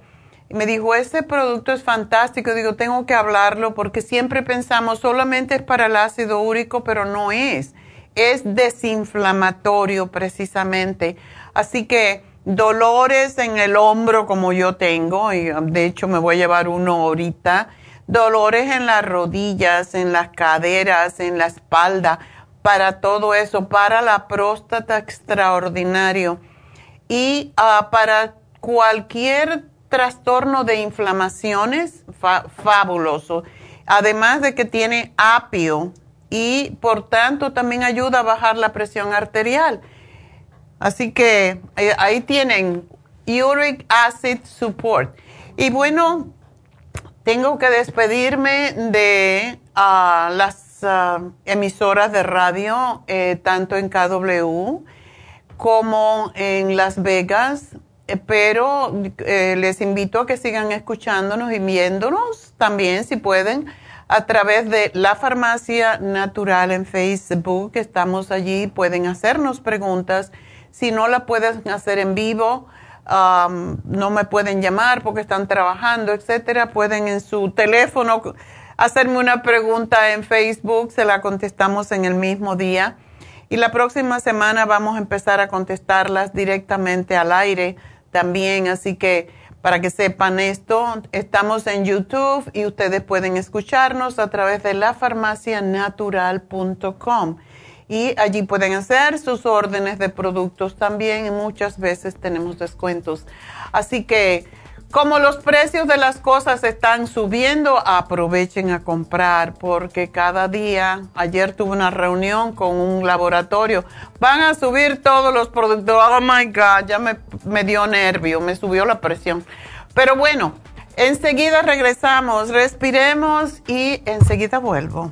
me dijo, este producto es fantástico. Digo, tengo que hablarlo porque siempre pensamos solamente es para el ácido úrico, pero no es. Es desinflamatorio precisamente. Así que dolores en el hombro como yo tengo, y de hecho me voy a llevar uno ahorita, dolores en las rodillas, en las caderas, en la espalda, para todo eso, para la próstata extraordinario y ah, para cualquier trastorno de inflamaciones fabuloso. Además de que tiene apio y por tanto también ayuda a bajar la presión arterial. Así que eh, ahí tienen Uric Acid Support. Y bueno, tengo que despedirme de ah, las ah, emisoras de radio, eh, tanto en KW como en Las Vegas eh, pero les invito a que sigan escuchándonos y viéndonos también si pueden a través de la farmacia natural en Facebook. Estamos allí, pueden hacernos preguntas. Si no la pueden hacer en vivo, no me pueden llamar porque están trabajando, etcétera. Pueden en su teléfono hacerme una pregunta en Facebook, se la contestamos en el mismo día. Y la próxima semana vamos a empezar a contestarlas directamente al aire también, así que para que sepan esto, estamos en YouTube y ustedes pueden escucharnos a través de lafarmacianatural.com y allí pueden hacer sus órdenes de productos también y muchas veces tenemos descuentos. Así que como los precios de las cosas están subiendo, aprovechen a comprar porque cada día, ayer tuve una reunión con un laboratorio, van a subir todos los productos. Oh my God, ya me, me dio nervio, me subió la presión. Pero bueno, enseguida regresamos, respiremos y enseguida vuelvo.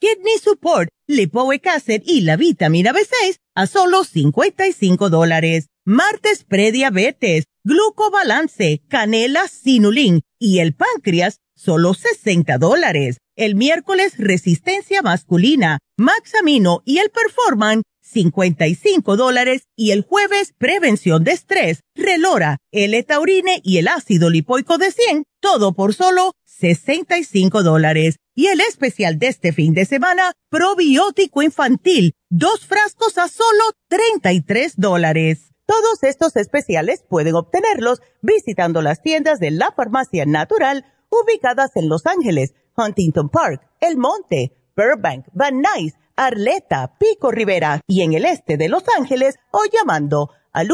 Kidney Support, Acid y la vitamina B6 a solo 55 dólares. Martes prediabetes, glucobalance, canela sinulin y el páncreas solo 60 dólares. El miércoles resistencia masculina, Maxamino y el Performan 55 dólares y el jueves prevención de estrés, Relora, el taurine y el ácido lipoico de 100, todo por solo 65 dólares. Y el especial de este fin de semana, probiótico infantil, dos frascos a solo 33 dólares. Todos estos especiales pueden obtenerlos visitando las tiendas de la farmacia natural ubicadas en Los Ángeles, Huntington Park, El Monte, Burbank, Van Nuys, Arleta, Pico Rivera y en el este de Los Ángeles o llamando al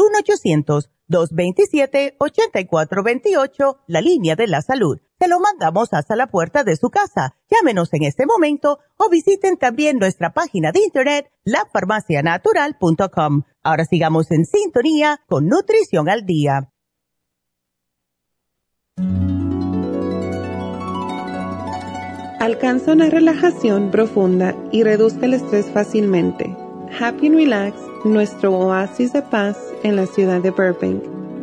1-800-227-8428, la línea de la salud. Te lo mandamos hasta la puerta de su casa. Llámenos en este momento o visiten también nuestra página de internet, lafarmacianatural.com. Ahora sigamos en sintonía con Nutrición al Día. Alcanza una relajación profunda y reduzca el estrés fácilmente. Happy and Relax, nuestro oasis de paz en la ciudad de Burbank,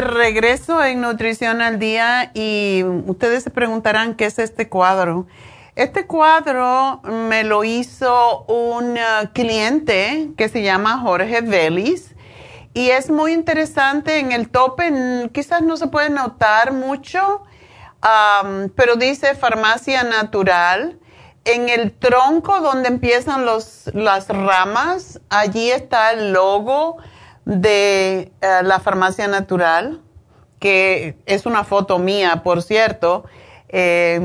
Regreso en Nutrición al Día y ustedes se preguntarán qué es este cuadro. Este cuadro me lo hizo un uh, cliente que se llama Jorge Vélez y es muy interesante. En el tope quizás no se puede notar mucho, pero dice farmacia natural. En el tronco donde empiezan los, las ramas, allí está el logo de eh, la farmacia natural, que es una foto mía, por cierto, eh,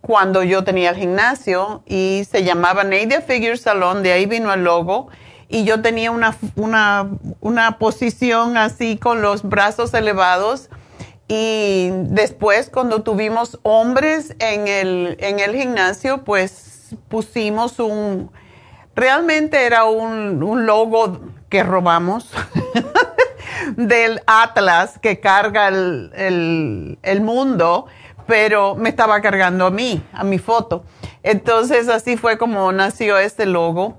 cuando yo tenía el gimnasio y se llamaba Nadia Figure Salon, de ahí vino el logo. Y yo tenía una, una, una posición así con los brazos elevados. Y después, cuando tuvimos hombres en el, en el gimnasio, pues pusimos un, realmente era un, un logo que robamos del Atlas que carga el, mundo, pero me estaba cargando a mí, a mi foto. Entonces así fue como nació este logo.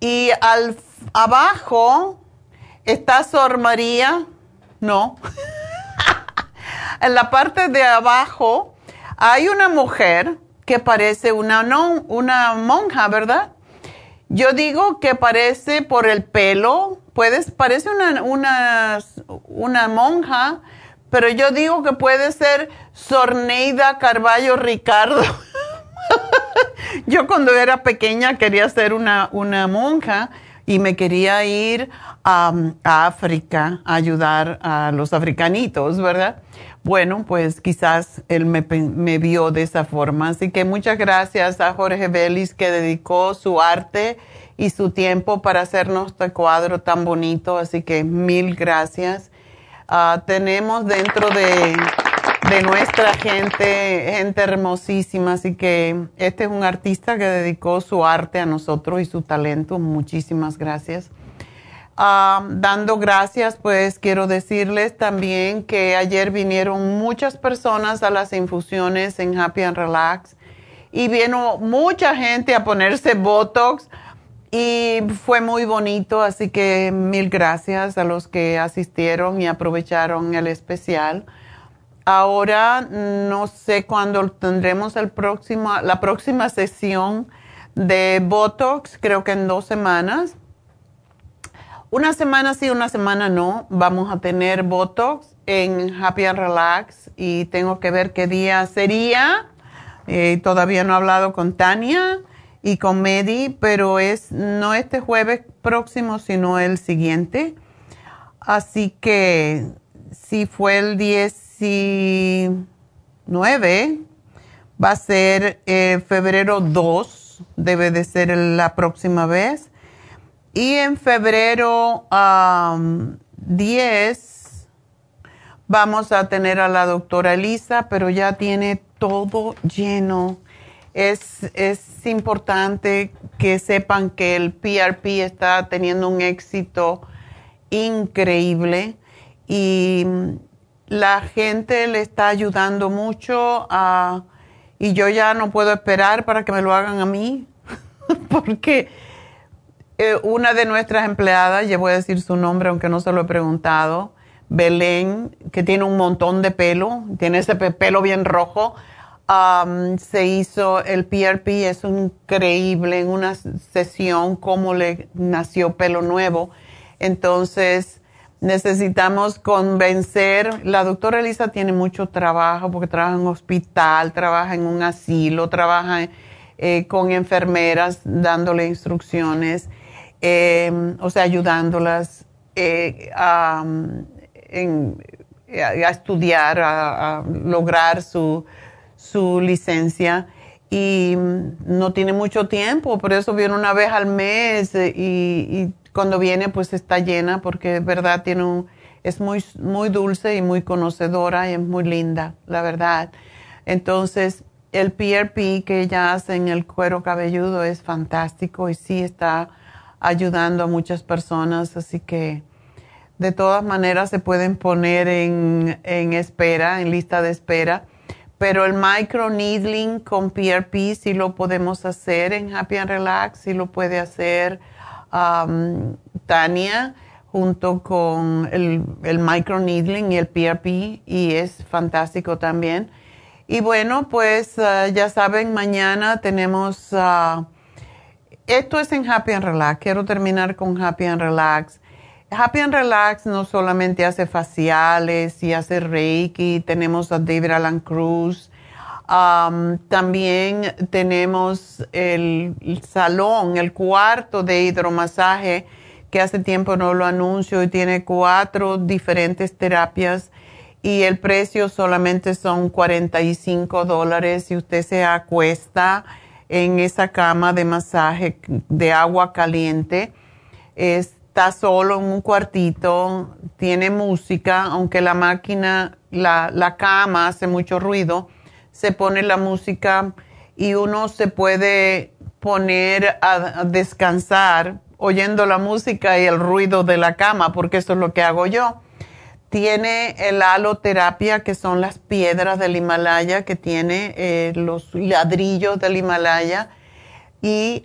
Y al abajo está Sor María, no. en la parte de abajo hay una mujer que parece una, no, una monja, ¿verdad? Yo digo que parece por el pelo, puedes, parece una, una, monja, pero yo digo que puede ser Sorneida Carballo Ricardo. yo cuando era pequeña quería ser una, una monja y me quería ir a, África a ayudar a los africanitos, ¿verdad? Bueno, pues quizás él me, me, vio de esa forma. Así que muchas gracias a Jorge Vélez que dedicó su arte y su tiempo para hacernos este cuadro tan bonito. Así que mil gracias. Ah, tenemos dentro de, de nuestra gente, gente hermosísima. Así que este es un artista que dedicó su arte a nosotros y su talento. Muchísimas gracias. Ah, dando gracias, pues quiero decirles también que ayer vinieron muchas personas a las infusiones en Happy and Relax y vino mucha gente a ponerse Botox y fue muy bonito, así que mil gracias a los que asistieron y aprovecharon el especial. Ahora no sé cuándo tendremos el próximo, la próxima sesión de Botox, creo que en dos semanas una semana sí, una semana no. Vamos a tener Botox en Happy and Relax y tengo que ver qué día sería. Eh, todavía no he hablado con Tania y con Medi, pero es no este jueves próximo, sino el siguiente. Así que si fue el 19, va a ser eh, febrero 2, debe de ser la próxima vez. Y en febrero 10 vamos a tener a la doctora Elisa, pero ya tiene todo lleno. Es, es importante que sepan que el PRP está teniendo un éxito increíble y la gente le está ayudando mucho a, y yo ya no puedo esperar para que me lo hagan a mí, porque eh, una de nuestras empleadas, ya voy a decir su nombre aunque no se lo he preguntado, Belén, que tiene un montón de pelo, tiene ese pelo bien rojo, se hizo el PRP, es increíble en una sesión cómo le nació pelo nuevo. Entonces, necesitamos convencer, la doctora Elisa tiene mucho trabajo porque trabaja en un hospital, trabaja en un asilo, trabaja eh, con enfermeras dándole instrucciones Em, o sea, ayudándolas eh, a, estudiar, a, lograr su, su, licencia. Y no tiene mucho tiempo, por eso viene una vez al mes eh, y, cuando viene pues está llena porque verdad tiene es muy, muy dulce y muy conocedora y es muy linda, la verdad. Entonces, el PRP que ella hace en el cuero cabelludo es fantástico y sí está ayudando a muchas personas, así que de todas maneras se pueden poner en, espera, en lista de espera. Pero el micro needling con PRP sí lo podemos hacer en Happy and Relax, sí lo puede hacer um, Tania, junto con el, el microneedling y el PRP y es fantástico también. Y bueno, pues ah, ya saben, mañana tenemos, ah, esto es en Happy and Relax, quiero terminar con Happy and Relax. Happy and Relax no solamente hace faciales y hace Reiki, tenemos a David Alan Cruz, también tenemos el, salón, el cuarto de hidromasaje, que hace tiempo no lo anuncio y tiene cuatro diferentes terapias y el precio solamente son 45 dólares. Si usted se acuesta en esa cama de masaje de agua caliente. Está solo en un cuartito, tiene música, aunque la máquina, la, la cama hace mucho ruido se pone la música y uno se puede poner a, descansar oyendo la música y el ruido de la cama, porque eso es lo que hago yo. Tiene el haloterapia, que son las piedras del Himalaya, que tiene eh, los ladrillos del Himalaya, y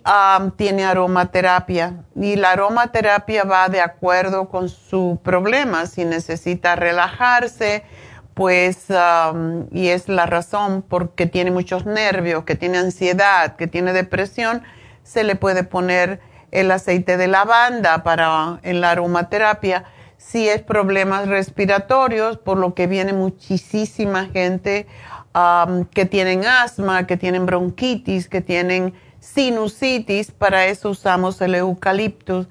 tiene aromaterapia. Y la aromaterapia va de acuerdo con su problema, si necesita relajarse, pues, y es la razón porque tiene muchos nervios, que tiene ansiedad, que tiene depresión, se le puede poner el aceite de lavanda para en la aromaterapia. Si es problemas respiratorios, por lo que viene muchísima gente que tienen asma, que tienen bronquitis, que tienen sinusitis, para eso usamos el eucaliptus.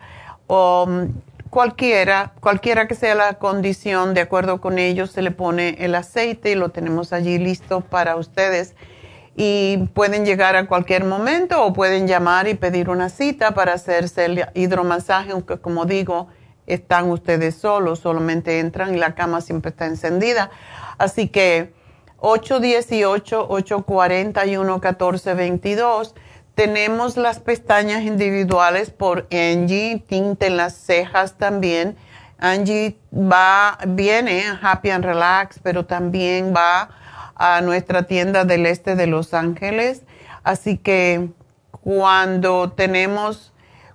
O, cualquiera, cualquiera que sea la condición, de acuerdo con ellos, se le pone el aceite y lo tenemos allí listo para ustedes. Y pueden llegar a cualquier momento o pueden llamar y pedir una cita para hacerse el hidromasaje, aunque como digo, están ustedes solos, solamente entran y la cama siempre está encendida. Así que 818-841-1422 tenemos las pestañas individuales por Angie, tinte en las cejas también. Angie va, viene a Happy and Relax, pero también va a nuestra tienda del este de Los Ángeles. Así que cuando tenemos,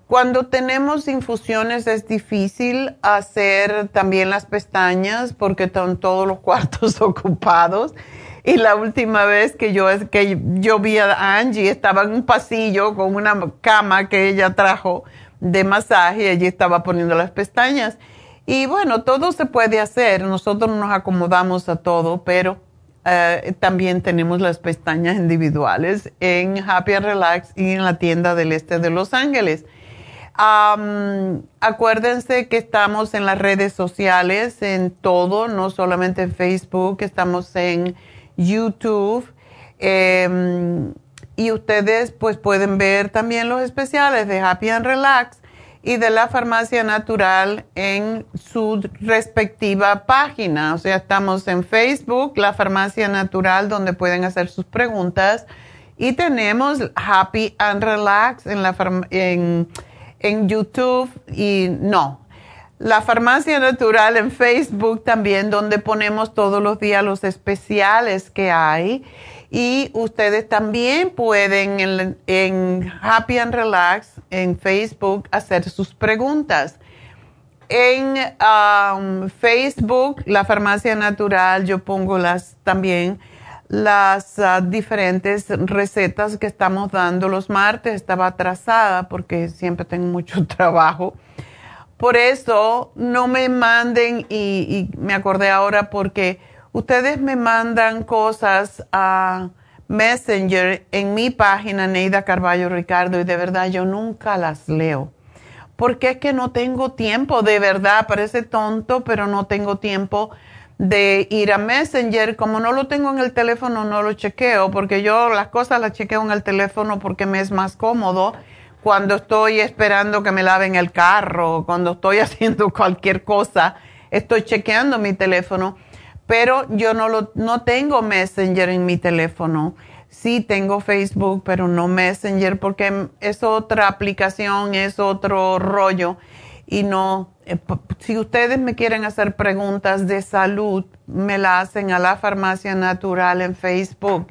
cuando tenemos infusiones es difícil hacer también las pestañas porque están todos los cuartos ocupados. Y la última vez que yo, que yo vi a Angie, estaba en un pasillo con una cama que ella trajo de masaje y allí estaba poniendo las pestañas. Y bueno, todo se puede hacer, nosotros nos acomodamos a todo, pero eh, también tenemos las pestañas individuales en Happy and Relax y en la tienda del este de Los Ángeles. Acuérdense que estamos en las redes sociales, en todo, no solamente en Facebook, estamos en YouTube. Em, y ustedes pues pueden ver también los especiales de Happy and Relax y de la farmacia natural en su respectiva página. O sea, estamos en Facebook, la farmacia natural, donde pueden hacer sus preguntas. Y tenemos Happy and Relax en, la en, en YouTube y no, la farmacia natural en Facebook también, donde ponemos todos los días los especiales que hay. Y ustedes también pueden en, Happy and Relax en Facebook hacer sus preguntas. En um, Facebook, la farmacia natural, yo pongo las también las uh, diferentes recetas que estamos dando los martes. Estaba atrasada porque siempre tengo mucho trabajo por eso no me manden, y, me acordé ahora porque ustedes me mandan cosas a Messenger en mi página, Neida Carballo Ricardo, y de verdad yo nunca las leo. Porque es que no tengo tiempo, de verdad, parece tonto, pero no tengo tiempo de ir a Messenger. Como no lo tengo en el teléfono, no lo chequeo, porque yo las cosas las chequeo en el teléfono porque me es más cómodo cuando estoy esperando que me laven el carro, cuando estoy haciendo cualquier cosa, estoy chequeando mi teléfono, pero yo no, lo, no tengo Messenger en mi teléfono. Sí tengo Facebook, pero no Messenger porque es otra aplicación, es otro rollo. Y no, si ustedes me quieren hacer preguntas de salud, me la hacen a la farmacia natural en Facebook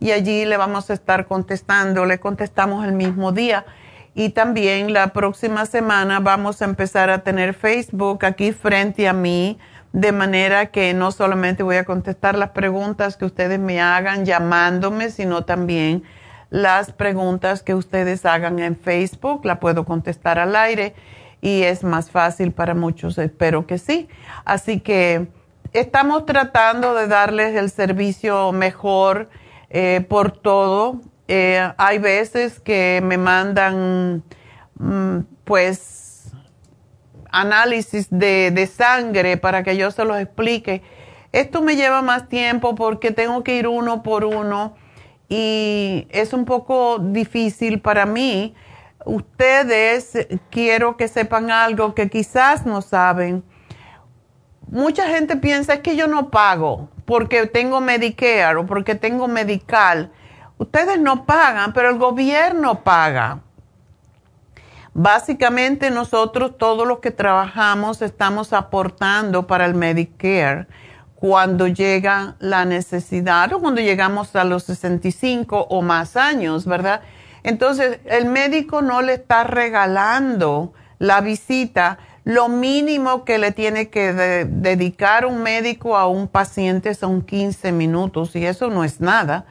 y allí le vamos a estar contestando, le contestamos el mismo día. Y también la próxima semana vamos a empezar a tener Facebook aquí frente a mí, de manera que no solamente voy a contestar las preguntas que ustedes me hagan llamándome, sino también las preguntas que ustedes hagan en Facebook, la puedo contestar al aire y es más fácil para muchos, espero que sí. Así que estamos tratando de darles el servicio mejor eh, por todo. Eh, hay veces que me mandan, mm, pues, análisis de, de sangre para que yo se los explique. Esto me lleva más tiempo porque tengo que ir uno por uno y es un poco difícil para mí. Ustedes quiero que sepan algo que quizás no saben. Mucha gente piensa que yo no pago porque tengo Medicare o porque tengo Medical. Ustedes no pagan, pero el gobierno paga. Básicamente nosotros todos los que trabajamos estamos aportando para el Medicare cuando llega la necesidad o cuando llegamos a los 65 o más años, ¿verdad? Entonces, el médico no le está regalando la visita. Lo mínimo que le tiene que dedicar un médico a un paciente son 15 minutos y eso no es nada.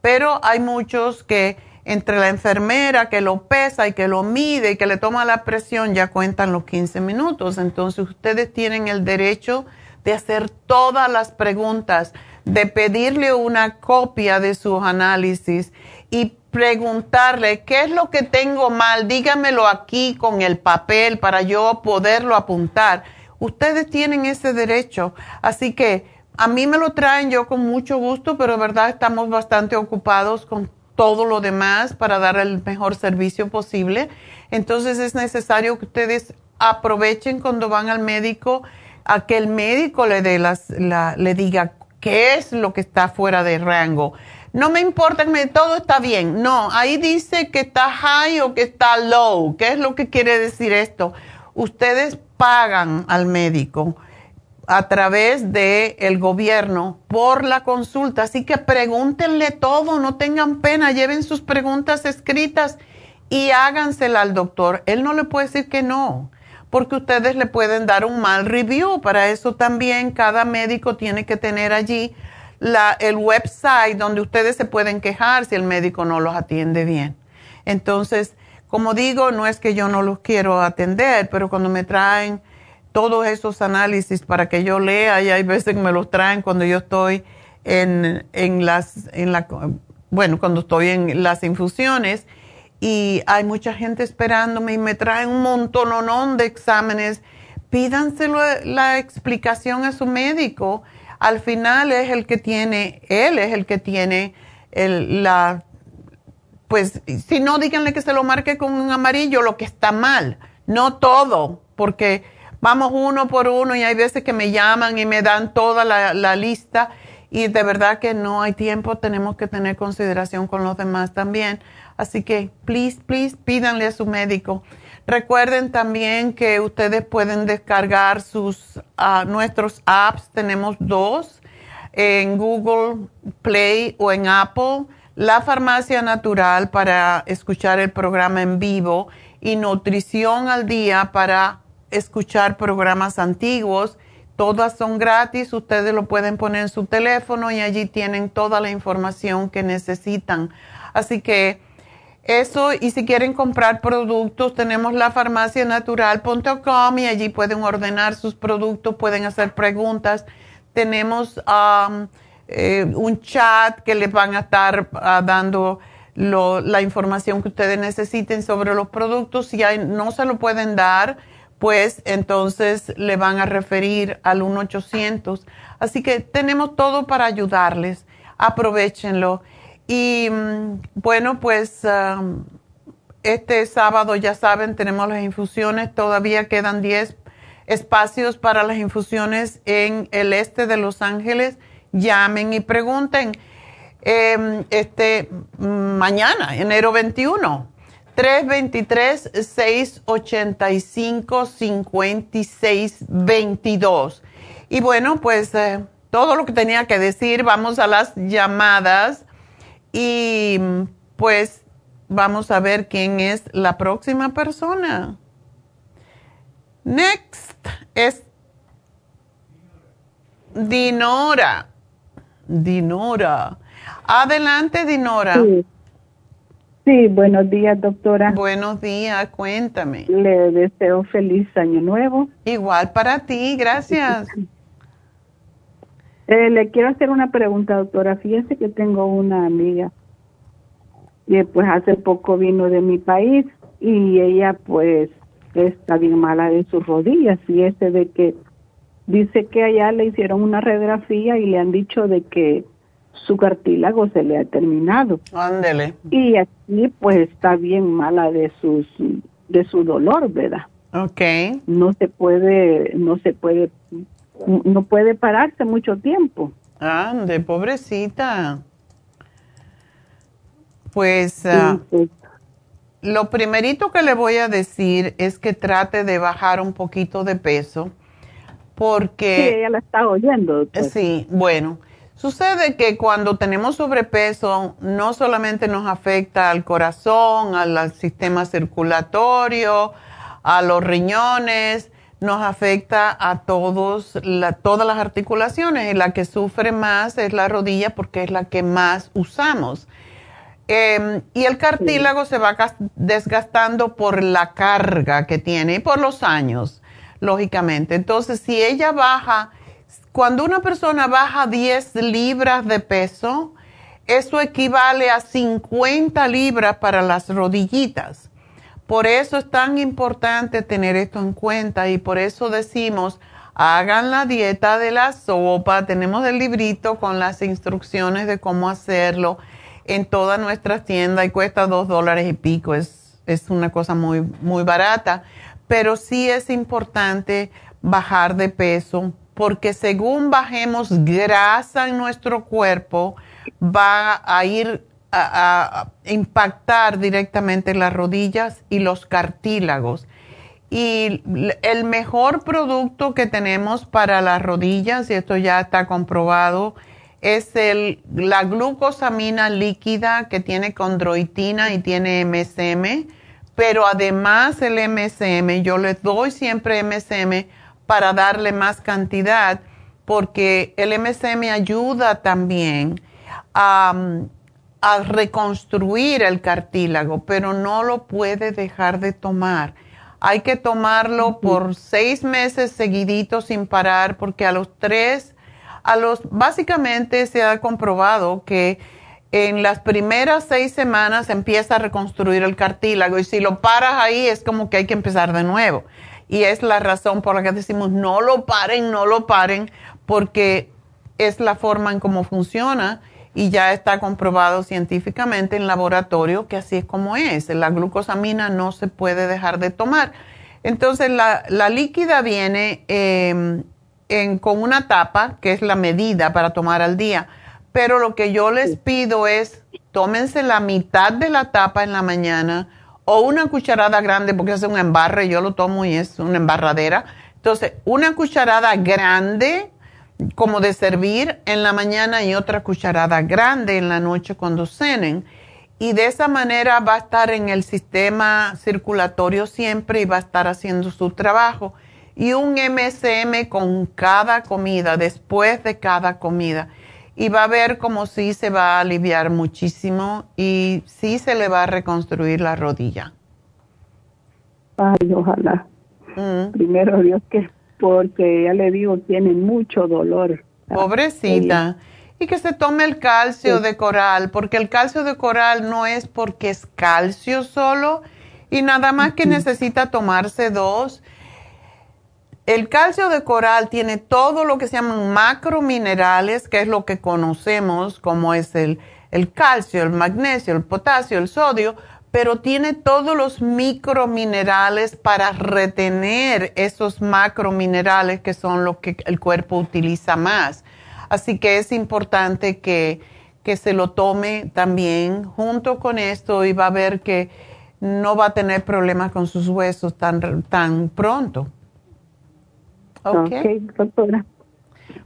Pero hay muchos que entre la enfermera que lo pesa y que lo mide y que le toma la presión ya cuentan los 15 minutos. Entonces, ustedes tienen el derecho de hacer todas las preguntas, de pedirle una copia de sus análisis y preguntarle qué es lo que tengo mal, dígamelo aquí con el papel para yo poderlo apuntar. Ustedes tienen ese derecho, así que a mí me lo traen yo con mucho gusto, pero de verdad estamos bastante ocupados con todo lo demás para dar el mejor servicio posible. Entonces es necesario que ustedes aprovechen cuando van al médico a que el médico le, dé las, le diga qué es lo que está fuera de rango. No me importa todo está bien. No, ahí dice que está high o que está low. ¿Qué es lo que quiere decir esto? Ustedes pagan al médico a través del el gobierno por la consulta. Así que pregúntenle todo, no tengan pena, lleven sus preguntas escritas y hágansela al doctor. Él no le puede decir que no porque ustedes le pueden dar un mal review. Para eso también cada médico tiene que tener allí la, el website donde ustedes se pueden quejar si el médico no los atiende bien. Entonces, como digo, no es que yo no los quiero atender, pero cuando me traen todos esos análisis para que yo lea, y hay veces que me los traen cuando yo estoy en, en las, en la, bueno, cuando estoy en las infusiones, y hay mucha gente esperándome y me traen un montón de exámenes. Pídanselo la explicación a su médico. Al final es el que tiene, él es el que tiene el, la, pues si no, díganle que se lo marque con un amarillo lo que está mal, no todo, porque vamos uno por uno y hay veces que me llaman y me dan toda la, la lista y de verdad que no hay tiempo, tenemos que tener consideración con los demás también. Así que, please, please, pídanle a su médico. Recuerden también que ustedes pueden descargar sus, uh, nuestros apps. Tenemos dos en Google Play o en Apple. La Farmacia Natural para escuchar el programa en vivo y Nutrición al Día para escuchar programas antiguos. Todas son gratis, ustedes lo pueden poner en su teléfono y allí tienen toda la información que necesitan. Así que eso, y si quieren comprar productos, tenemos la farmacianatural.com y allí pueden ordenar sus productos, pueden hacer preguntas. Tenemos eh, un chat que les van a estar ah, dando la información que ustedes necesiten sobre los productos. Si no se lo pueden dar, pues entonces le van a referir al 1-800. Así que tenemos todo para ayudarles. Aprovechenlo. Y mm, bueno, pues este sábado ya saben, tenemos las infusiones, todavía quedan 10 espacios para las infusiones en el este de Los Ángeles. Llamen y pregunten. Em, este mañana, enero 21, 323-685-5622. Y bueno, pues eh, todo lo que tenía que decir, vamos a las llamadas. Y pues vamos a ver quién es la próxima persona. Next es Dinora. Dinora. Adelante, Dinora. Sí. buenos días, doctora. Buenos días, cuéntame. Le deseo feliz año nuevo. Igual para ti, gracias. Eh, le quiero hacer una pregunta, doctora. Fíjese que tengo una amiga y pues hace poco vino de mi país y ella pues está bien mala de sus rodillas y ese de que dice que allá le hicieron una radiografía y le han dicho de que su cartílago se le ha terminado. Ándele. Y aquí pues está bien mala de sus de su dolor, ¿verdad? Okay. No se puede no se puede no puede pararse mucho tiempo. Ande, pobrecita. Pues, ah, pues lo primerito que le voy a decir es que trate de bajar un poquito de peso porque... Sí, ella la está oyendo. Sí, bueno, sucede que cuando tenemos sobrepeso no solamente nos afecta al corazón, al, sistema circulatorio, a los riñones, nos afecta a todos, todas las articulaciones y la que sufre más es la rodilla porque es la que más usamos. Em, y el cartílago se va desgastando por la carga que tiene y por los años, lógicamente. Entonces, si ella baja, cuando una persona baja 10 libras de peso, eso equivale a 50 libras para las rodillitas. Por eso es tan importante tener esto en cuenta y por eso decimos, hagan la dieta de la sopa. Tenemos el librito con las instrucciones de cómo hacerlo en todas nuestras tiendas y cuesta dos dólares y pico. Es, es una cosa muy, muy barata. Pero sí es importante bajar de peso porque según bajemos grasa en nuestro cuerpo, va a ir a, impactar directamente las rodillas y los cartílagos. Y el mejor producto que tenemos para las rodillas, y esto ya está comprobado, es el, la glucosamina líquida que tiene condroitina y tiene MSM, pero además el MSM, yo les doy siempre MSM para darle más cantidad, porque el MSM ayuda también a, a reconstruir el cartílago, pero no lo puede dejar de tomar. Hay que tomarlo por seis meses seguiditos sin parar, porque a los tres a los, básicamente se ha comprobado que en las primeras seis semanas empieza a reconstruir el cartílago y si lo paras ahí es como que hay que empezar de nuevo. Y es la razón por la que decimos no lo paren, no lo paren, porque es la forma en cómo funciona y ya está comprobado científicamente en laboratorio que así es como es. La glucosamina no se puede dejar de tomar. Entonces la, la líquida viene eh, con una tapa, que es la medida para tomar al día. Pero lo que yo les pido es, tómense la mitad de la tapa en la mañana o una cucharada grande, porque es un embarre, yo lo tomo y es una embarradera. Entonces, una cucharada grande como de servir en la mañana y otra cucharada grande en la noche cuando cenen. Y de esa manera va a estar en el sistema circulatorio siempre y va a estar haciendo su trabajo y un MSM con cada comida, después de cada comida. Y va a ver como si se va a aliviar muchísimo y sí se le va a reconstruir la rodilla. Ay, ojalá. Mm. Primero Dios que, porque ya le digo, tiene mucho dolor. Pobrecita. Y que se tome el calcio de coral, porque el calcio de coral no es porque es calcio solo y nada más que necesita tomarse dos el calcio de coral tiene todo lo que se llaman macrominerales, que es lo que conocemos como es el, calcio, el magnesio, el potasio, el sodio, pero tiene todos los microminerales para retener esos macrominerales que son los que el cuerpo utiliza más. Así que es importante que, que se lo tome también junto con esto y va a ver que no va a tener problemas con sus huesos tan, tan pronto. Ok, doctora.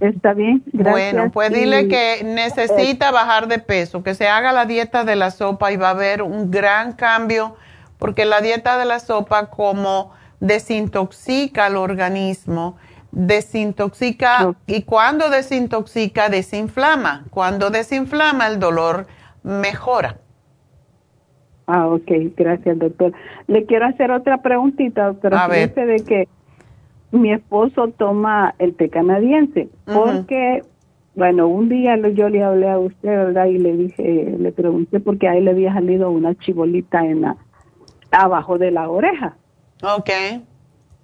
Está bien, gracias. Bueno, pues dile que necesita bajar de peso, que se haga la dieta de la sopa y va a haber un gran cambio, porque la dieta de la sopa como desintoxica el organismo, desintoxica y cuando desintoxica, desinflama. Cuando desinflama, el dolor mejora. Ah, ok, gracias, doctor. Le quiero hacer otra preguntita, doctora. A ver. de que mi esposo toma el té canadiense, porque, bueno, un día yo le hablé a usted, ¿verdad? Y le dije, le pregunté porque a él le había salido una chibolita en la, abajo de la oreja. Ok.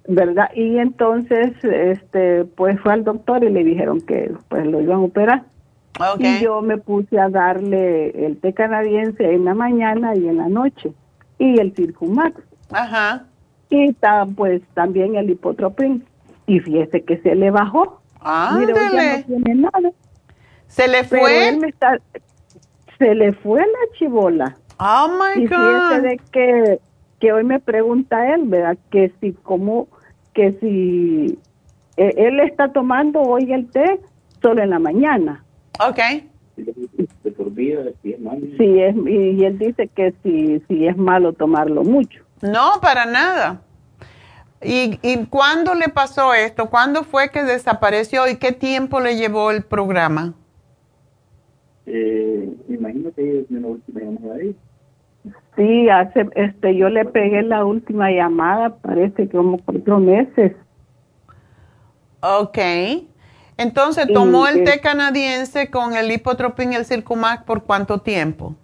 ¿Verdad? Y entonces, este, pues fue al doctor y le dijeron que pues lo iban a operar. Y yo me puse a darle el té canadiense en la mañana y en la noche. Y el Circumax. Ajá. Y está, pues también el hipotropín. Y fíjese que se le bajó. Mire, ya no tiene nada. ¿Se le fue? se le fue la chivola. Oh my y God. de que, que hoy me pregunta él, ¿verdad? Que si, como, que si eh, él está tomando hoy el té solo en la mañana Ok. Sí, es, y él dice que si, si es malo tomarlo mucho. No, para nada. ¿Y, ¿Y cuándo le pasó esto? ¿Cuándo fue que desapareció y qué tiempo le llevó el programa? Eh, imagino que es la última llamada ahí. Sí, hace, este, yo le pegué la última llamada, parece que como cuatro meses. Ok. Entonces, ¿tomó el té canadiense con el hipotropín y el Circumax por cuánto tiempo?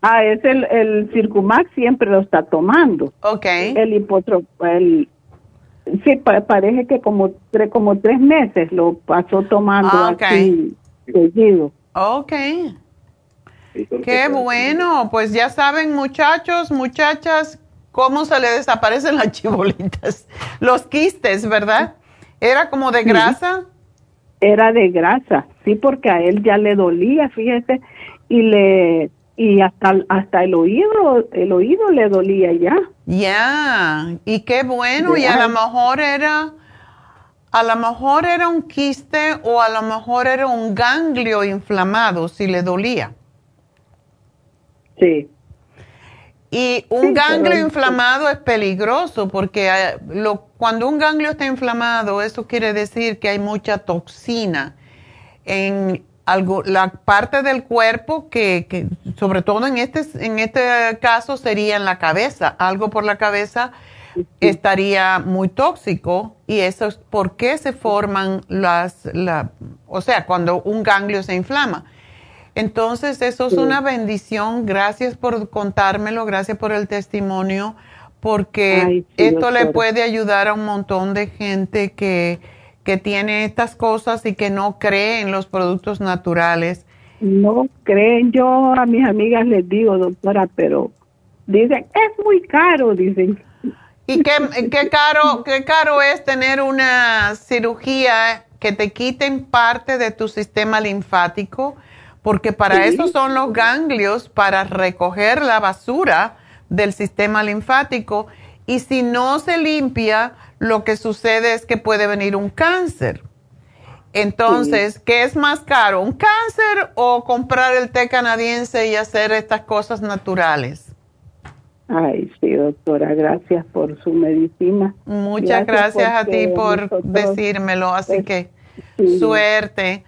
Ah, es el, el Circumax siempre lo está tomando. Ok. El hipotropín, sí, parece que como, tres, como tres meses lo pasó tomando ah, así seguido. Ok. Qué bueno, pues ya saben muchachos, muchachas, cómo se le desaparecen las chibolitas, los quistes, ¿verdad? ¿Era como de grasa? Era de grasa, sí, porque a él ya le dolía, fíjese, y le y hasta hasta el oído, el oído le dolía ya. Ya, y qué bueno, y a lo mejor era a lo mejor era un quiste o a lo mejor era un ganglio inflamado si le dolía. Sí. Y un ganglio inflamado es peligroso porque eh, lo, cuando un ganglio está inflamado, eso quiere decir que hay mucha toxina en algo, la parte del cuerpo que, que, sobre todo en este, en este caso sería en la cabeza, algo por la cabeza estaría muy tóxico y eso es por qué se forman las, la, o sea, cuando un ganglio se inflama. Entonces, eso es una bendición. Gracias por contármelo, gracias por el testimonio, porque esto le puede ayudar a un montón de gente que, que tiene estas cosas y que no cree en los productos naturales. No creen, yo a mis amigas les digo, doctora, pero dicen, es muy caro, dicen. ¿Y qué, qué, caro, qué caro es tener una cirugía que te quiten parte de tu sistema linfático? porque para eso son los ganglios, para recoger la basura del sistema linfático. Y si no se limpia, lo que sucede es que puede venir un cáncer. Entonces, ¿qué es más caro? ¿Un cáncer o comprar el té canadiense y hacer estas cosas naturales? Ay, sí, doctora, gracias por su medicina. Muchas gracias, a ti por decírmelo, así que suerte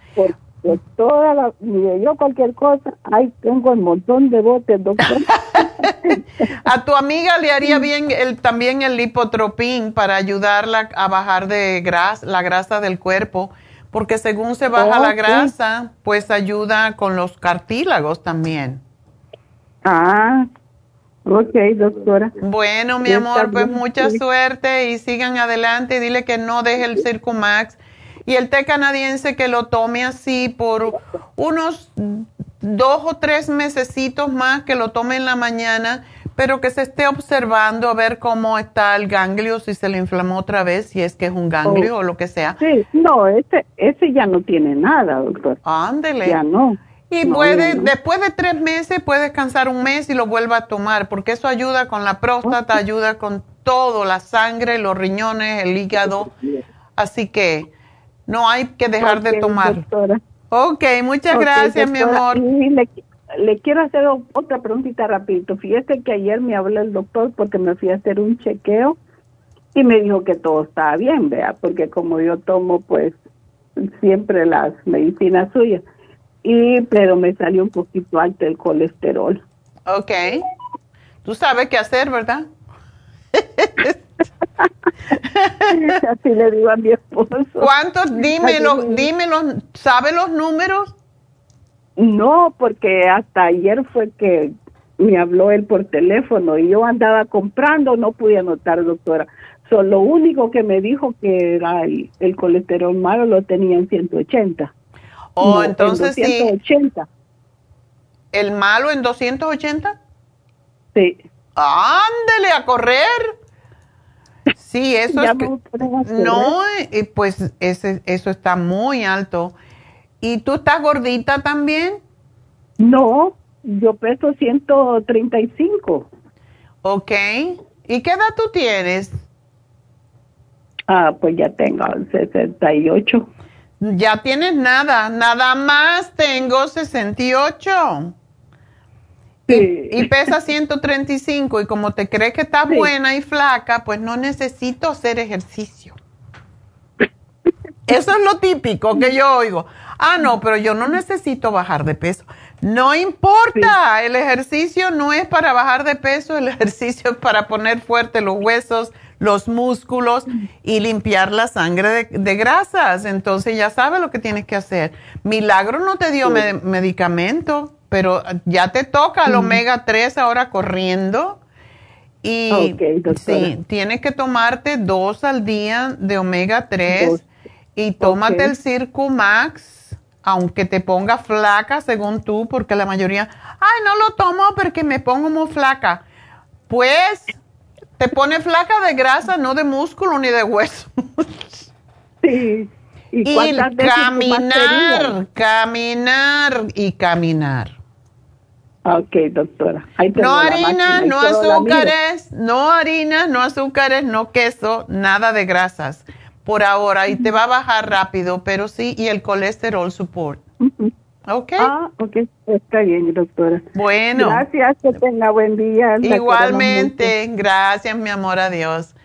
toda la, yo cualquier cosa, ahí tengo un montón de botes, doctor. a tu amiga le haría bien el, también el lipotropín para ayudarla a bajar de grasa, la grasa del cuerpo, porque según se baja la grasa, pues ayuda con los cartílagos también. Ah, ok, doctora. Bueno, mi amor, pues mucha suerte y sigan adelante. Dile que no deje el Circumax y el té canadiense que lo tome así por unos dos o tres mesecitos más, que lo tome en la mañana, pero que se esté observando a ver cómo está el ganglio, si se le inflamó otra vez, si es que es un ganglio o lo que sea. Sí, no, ese, ese ya no tiene nada, doctor. Ándele. Ya no. Y puede, después de tres meses, puede descansar un mes y lo vuelva a tomar, porque eso ayuda con la próstata, ayuda con todo, la sangre, los riñones, el hígado. Así que No hay que dejar de tomar. doctora. Ok, muchas gracias, mi amor. Y le, le quiero hacer otra preguntita rapidito. Fíjese que ayer me habló el doctor porque me fui a hacer un chequeo y me dijo que todo estaba bien, vea, porque como yo tomo pues siempre las medicinas suyas y pero me salió un poquito alto el colesterol. Ok. Tú sabes qué hacer, ¿verdad? Así le digo a mi esposo. ¿Cuántos? Dímelo, Así le- dímelo. ¿Sabe los números? No, porque hasta ayer fue que me habló él por teléfono y yo andaba comprando, no pude anotar, doctora. So, lo único que me dijo que era el, el colesterol malo lo tenía en 180. Oh, No, en entonces sí. 280. ¿El malo en 280? Sí. Ándele a correr. Sí, eso Ya es no, pues ese, eso está muy alto. ¿Y tú estás gordita también? No, yo peso 135. Ok. ¿Y qué edad tú tienes? Ah, pues ya tengo 68. Ya tienes nada, nada más tengo 68. Sí. Y pesa 135 y como te crees que estás Sí. buena y flaca, pues no necesito hacer ejercicio. Eso es lo típico que yo oigo. Ah, no, pero yo no necesito bajar de peso. No importa, el ejercicio no es para bajar de peso, el ejercicio es para poner fuerte los huesos, los músculos y limpiar la sangre de, de grasas. Entonces ya sabes lo que tienes que hacer. Milagro no te dio me- medicamento, pero ya te toca el omega 3 ahora corriendo. Y sí, tienes que tomarte dos al día de omega 3 Dos. y tómate Ok. el Circumax, aunque te ponga flaca según tú, porque la mayoría, ay, no lo tomo porque me pongo muy flaca. Pues te pone flaca de grasa, no de músculo ni de hueso. Sí. ¿Y, caminar, caminar y caminar. Ok, doctora. Ahí No harinas, no azúcares, no harinas, no azúcares, no queso, nada de grasas por ahora y te va a bajar rápido, pero sí, y el colesterol support. ¿Ok? Ah, ok. Está bien, doctora. bueno, Gracias, que tenga buen día. Igualmente, gracias mi amor, adiós.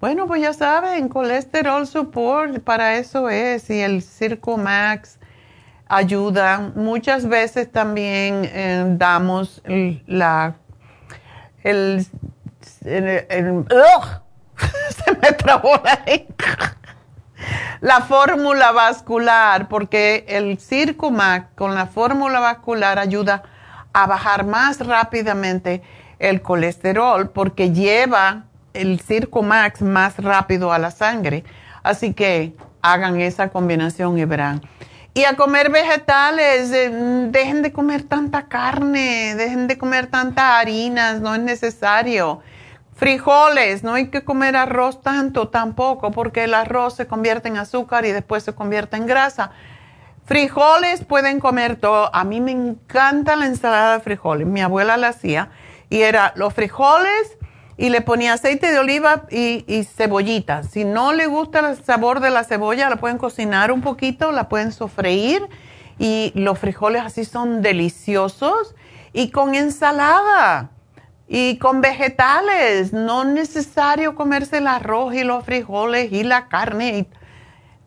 Bueno, pues ya saben, colesterol support, para eso es, y el Circumax ayuda. Muchas veces también eh, damos la, el, el- se me trabó la. La fórmula vascular, porque el Circumax con la fórmula vascular ayuda a bajar más rápidamente el colesterol porque lleva el Circumax más rápido a la sangre. Así que hagan esa combinación y verán. Y a comer vegetales, dejen de comer tanta carne, dejen de comer tantas harinas, no es necesario. Frijoles, no hay que comer arroz tanto tampoco, porque el arroz se convierte en azúcar y después se convierte en grasa. Frijoles pueden comer todo. A mí me encanta la ensalada de frijoles. Mi abuela la hacía y era los frijoles y le ponía aceite de oliva y, cebollita. Si no le gusta el sabor de la cebolla, la pueden cocinar un poquito, la pueden sofreír y los frijoles así son deliciosos y con ensalada y con vegetales. No es necesario comerse el arroz y los frijoles y la carne.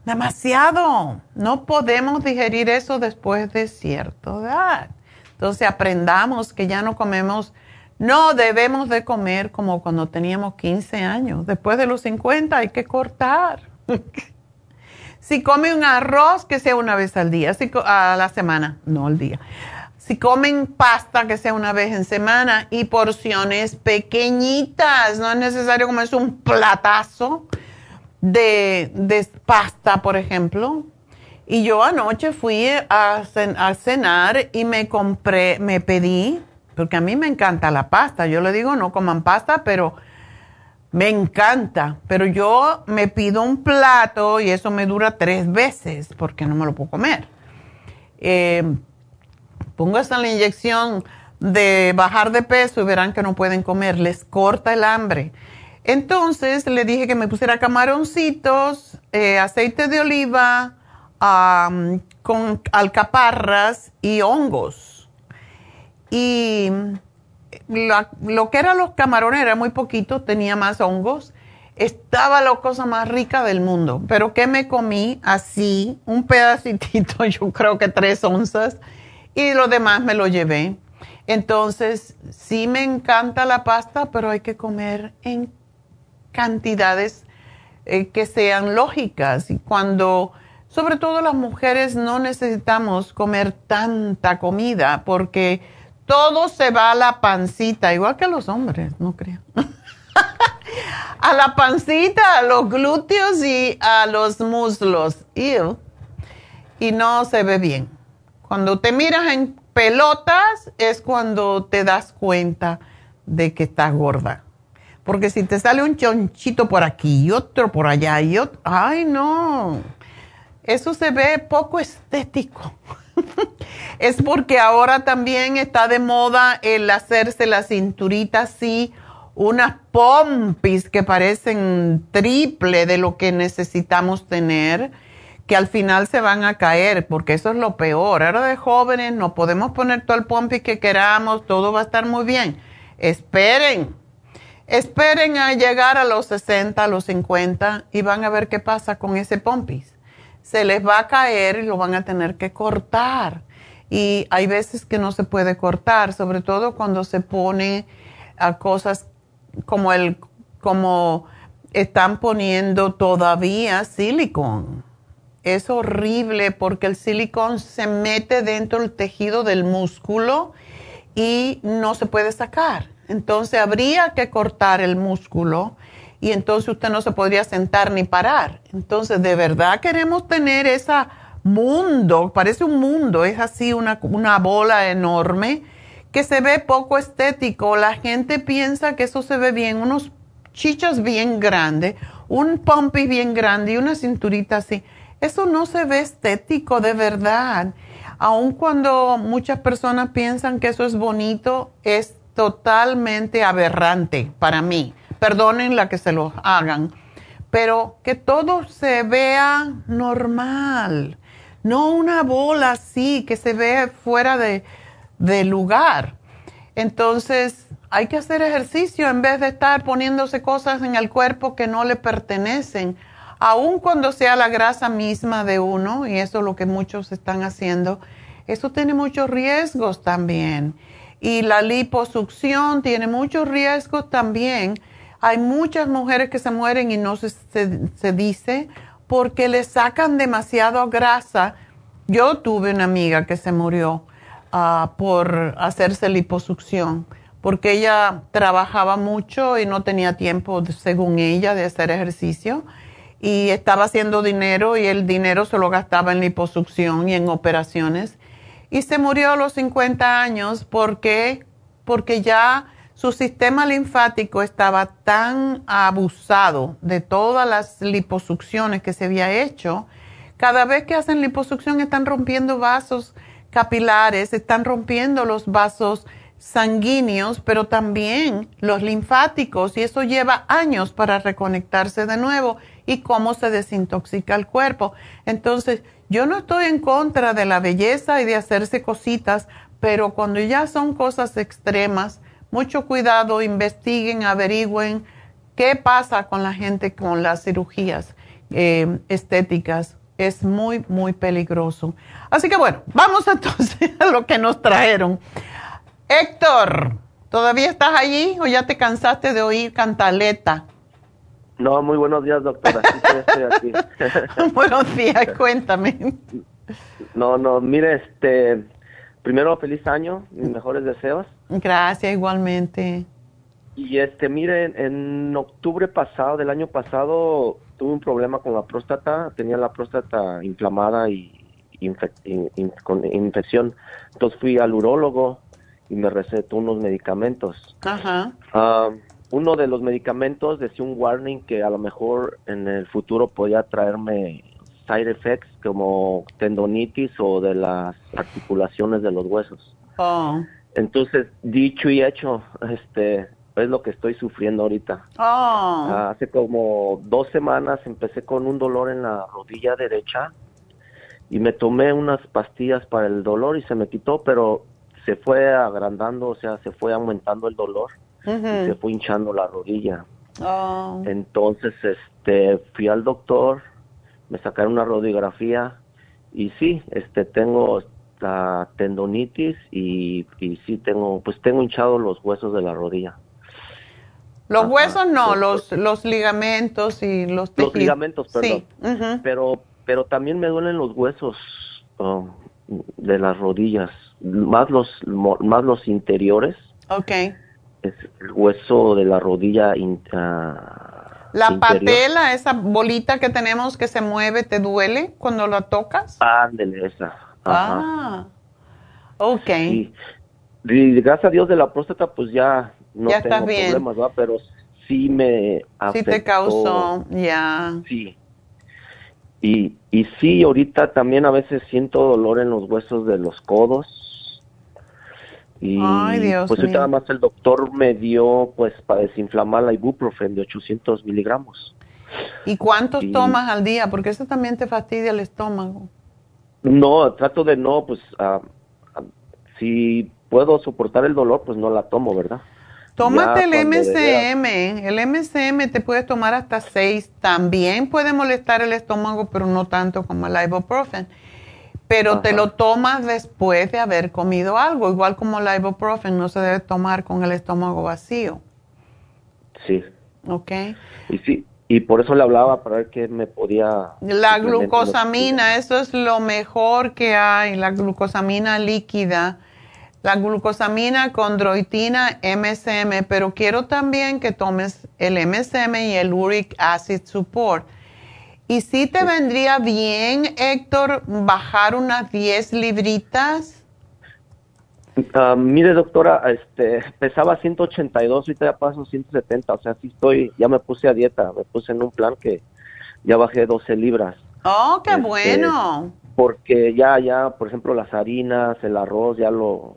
demasiado. No podemos digerir eso después de cierta edad. Entonces aprendamos que ya no comemos, no debemos de comer como cuando teníamos 15 años. Después de los 50 hay que cortar. si come un arroz, que sea una vez al día, si a la semana, no al día. Si comen pasta, que sea una vez en semana y porciones pequeñitas, no es necesario comerse un platazo de, de pasta, por ejemplo. Y yo anoche fui a cenar y me compré, me pedí, porque a mí me encanta la pasta. Yo le digo, no coman pasta, pero me encanta. Pero yo me pido un plato y eso me dura tres veces porque no me lo puedo comer. Eh, pongo esa la inyección de bajar de peso y verán que no pueden comer, les corta el hambre. Entonces le dije que me pusiera camaroncitos, eh, aceite de oliva, con alcaparras y hongos. Y la- lo que eran los camarones era muy poquito, tenía más hongos. Estaba la cosa más rica del mundo. Pero que me comí así, un pedacitito, yo creo que tres onzas, y lo demás me lo llevé. Entonces, sí me encanta la pasta, pero hay que comer en cantidades eh, que sean lógicas. Y cuando, sobre todo las mujeres, no necesitamos comer tanta comida porque todo se va a la pancita, igual que a los hombres, no creo. a la pancita, a los glúteos y a los muslos. Y no se ve bien. Cuando te miras en pelotas es cuando te das cuenta de que estás gorda. Porque si te sale un chonchito por aquí y otro por allá y otro, ay no, eso se ve poco estético. es porque ahora también está de moda el hacerse la cinturita así, unas pompis que parecen triple de lo que necesitamos tener, que al final se van a caer, porque eso es lo peor. Ahora de jóvenes no podemos poner todo el pompis que queramos, todo va a estar muy bien. Esperen, esperen a llegar a los 60, a los 50 y van a ver qué pasa con ese pompis. Se les va a caer y lo van a tener que cortar. Y hay veces que no se puede cortar, sobre todo cuando se pone a cosas como el, como están poniendo todavía silicón. Es horrible porque el silicón se mete dentro del tejido del músculo y no se puede sacar. Entonces habría que cortar el músculo y entonces usted no se podría sentar ni parar. Entonces, de verdad queremos tener ese mundo, parece un mundo, es así una, una bola enorme que se ve poco estético. La gente piensa que eso se ve bien, unos chichos bien grandes, un pompi bien grande y una cinturita así. Eso no se ve estético de verdad. Aun cuando muchas personas piensan que eso es bonito, es totalmente aberrante para mí. Perdonen la que se lo hagan, pero que todo se vea normal, no una bola así que se ve fuera de, de lugar. Entonces, hay que hacer ejercicio en vez de estar poniéndose cosas en el cuerpo que no le pertenecen, aun cuando sea la grasa misma de uno, y eso es lo que muchos están haciendo. Eso tiene muchos riesgos también. Y la liposucción tiene muchos riesgos también. Hay muchas mujeres que se mueren y no se, se, se dice porque le sacan demasiado grasa. Yo tuve una amiga que se murió uh, por hacerse liposucción porque ella trabajaba mucho y no tenía tiempo, según ella, de hacer ejercicio y estaba haciendo dinero y el dinero se lo gastaba en liposucción y en operaciones y se murió a los 50 años porque, porque ya su sistema linfático estaba tan abusado de todas las liposucciones que se había hecho. Cada vez que hacen liposucción están rompiendo vasos capilares, están rompiendo los vasos sanguíneos, pero también los linfáticos y eso lleva años para reconectarse de nuevo y cómo se desintoxica el cuerpo. Entonces, yo no estoy en contra de la belleza y de hacerse cositas, pero cuando ya son cosas extremas, mucho cuidado, investiguen, averigüen qué pasa con la gente con las cirugías eh, estéticas. Es muy, muy peligroso. Así que bueno, vamos entonces a lo que nos trajeron. Héctor, ¿todavía estás allí o ya te cansaste de oír cantaleta? No, muy buenos días, doctora. Sí, estoy aquí. buenos días, cuéntame. No, no, mire, este, primero feliz año, mis mejores deseos. Gracias, igualmente. Y este, mire, en octubre pasado, del año pasado, tuve un problema con la próstata, tenía la próstata inflamada y infe in, in, con infección. Entonces fui al urólogo y me recetó unos medicamentos. Ajá. Uh, uno de los medicamentos decía un warning que a lo mejor en el futuro podía traerme side effects como tendonitis o de las articulaciones de los huesos. Oh. Entonces, dicho y hecho, este, es lo que estoy sufriendo ahorita. Oh. Hace como dos semanas empecé con un dolor en la rodilla derecha y me tomé unas pastillas para el dolor y se me quitó, pero se fue agrandando, o sea, se fue aumentando el dolor y se fue hinchando la rodilla. Oh. Entonces, este, fui al doctor, me sacaron una radiografía y sí, este, tengo la tendonitis y, y sí tengo, pues tengo hinchado los huesos de la rodilla. Los huesos no, los, los ligamentos y los tejidos. Los ligamentos, perdón. Sí. Pero, pero también me duelen los huesos oh, de las rodillas, más los, más los interiores. Ok. Es el hueso de la rodilla in- ah, La interior. patela, esa bolita que tenemos que se mueve, ¿te duele cuando la tocas? Ándele, esa. Ajá. Ah, ok. Y, y gracias a Dios de la próstata, pues ya no Ya tengo bien. problemas, ¿verdad? Pero sí me Sí afectó. te causó, ya. Sí. Y, y sí, ahorita también a veces siento dolor en los huesos de los codos. Y Ay, Dios pues nada más el doctor me dio pues para desinflamar la ibuprofen de 800 miligramos. ¿Y cuántos Y- tomas al día? Porque eso también te fastidia el estómago. No, trato de no, pues ah, ah, si puedo soportar el dolor, pues no la tomo, ¿verdad? Tómate Ya el MCM. El MCM te puedes tomar hasta seis. También puede molestar el estómago, pero no tanto como el ibuprofen. Pero te lo tomas después de haber comido algo. Igual como el ibuprofen no se debe tomar con el estómago vacío. Sí. ¿Ok? Y sí, y por eso le hablaba para ver qué me podía... La glucosamina, eso es lo mejor que hay, la glucosamina líquida, la glucosamina con droitina MSM, pero quiero también que tomes el MSM y el Uric Acid Support. Y si te vendría bien, Héctor, bajar unas 10 libritas. Ah, mire, doctora, este, pesaba 182, ahorita ya paso 170, o sea, sí estoy, ya me puse a dieta, me puse en un plan que ya bajé 12 libras, Oh, qué Este, bueno. porque ya, ya, por ejemplo, las harinas, el arroz, ya lo,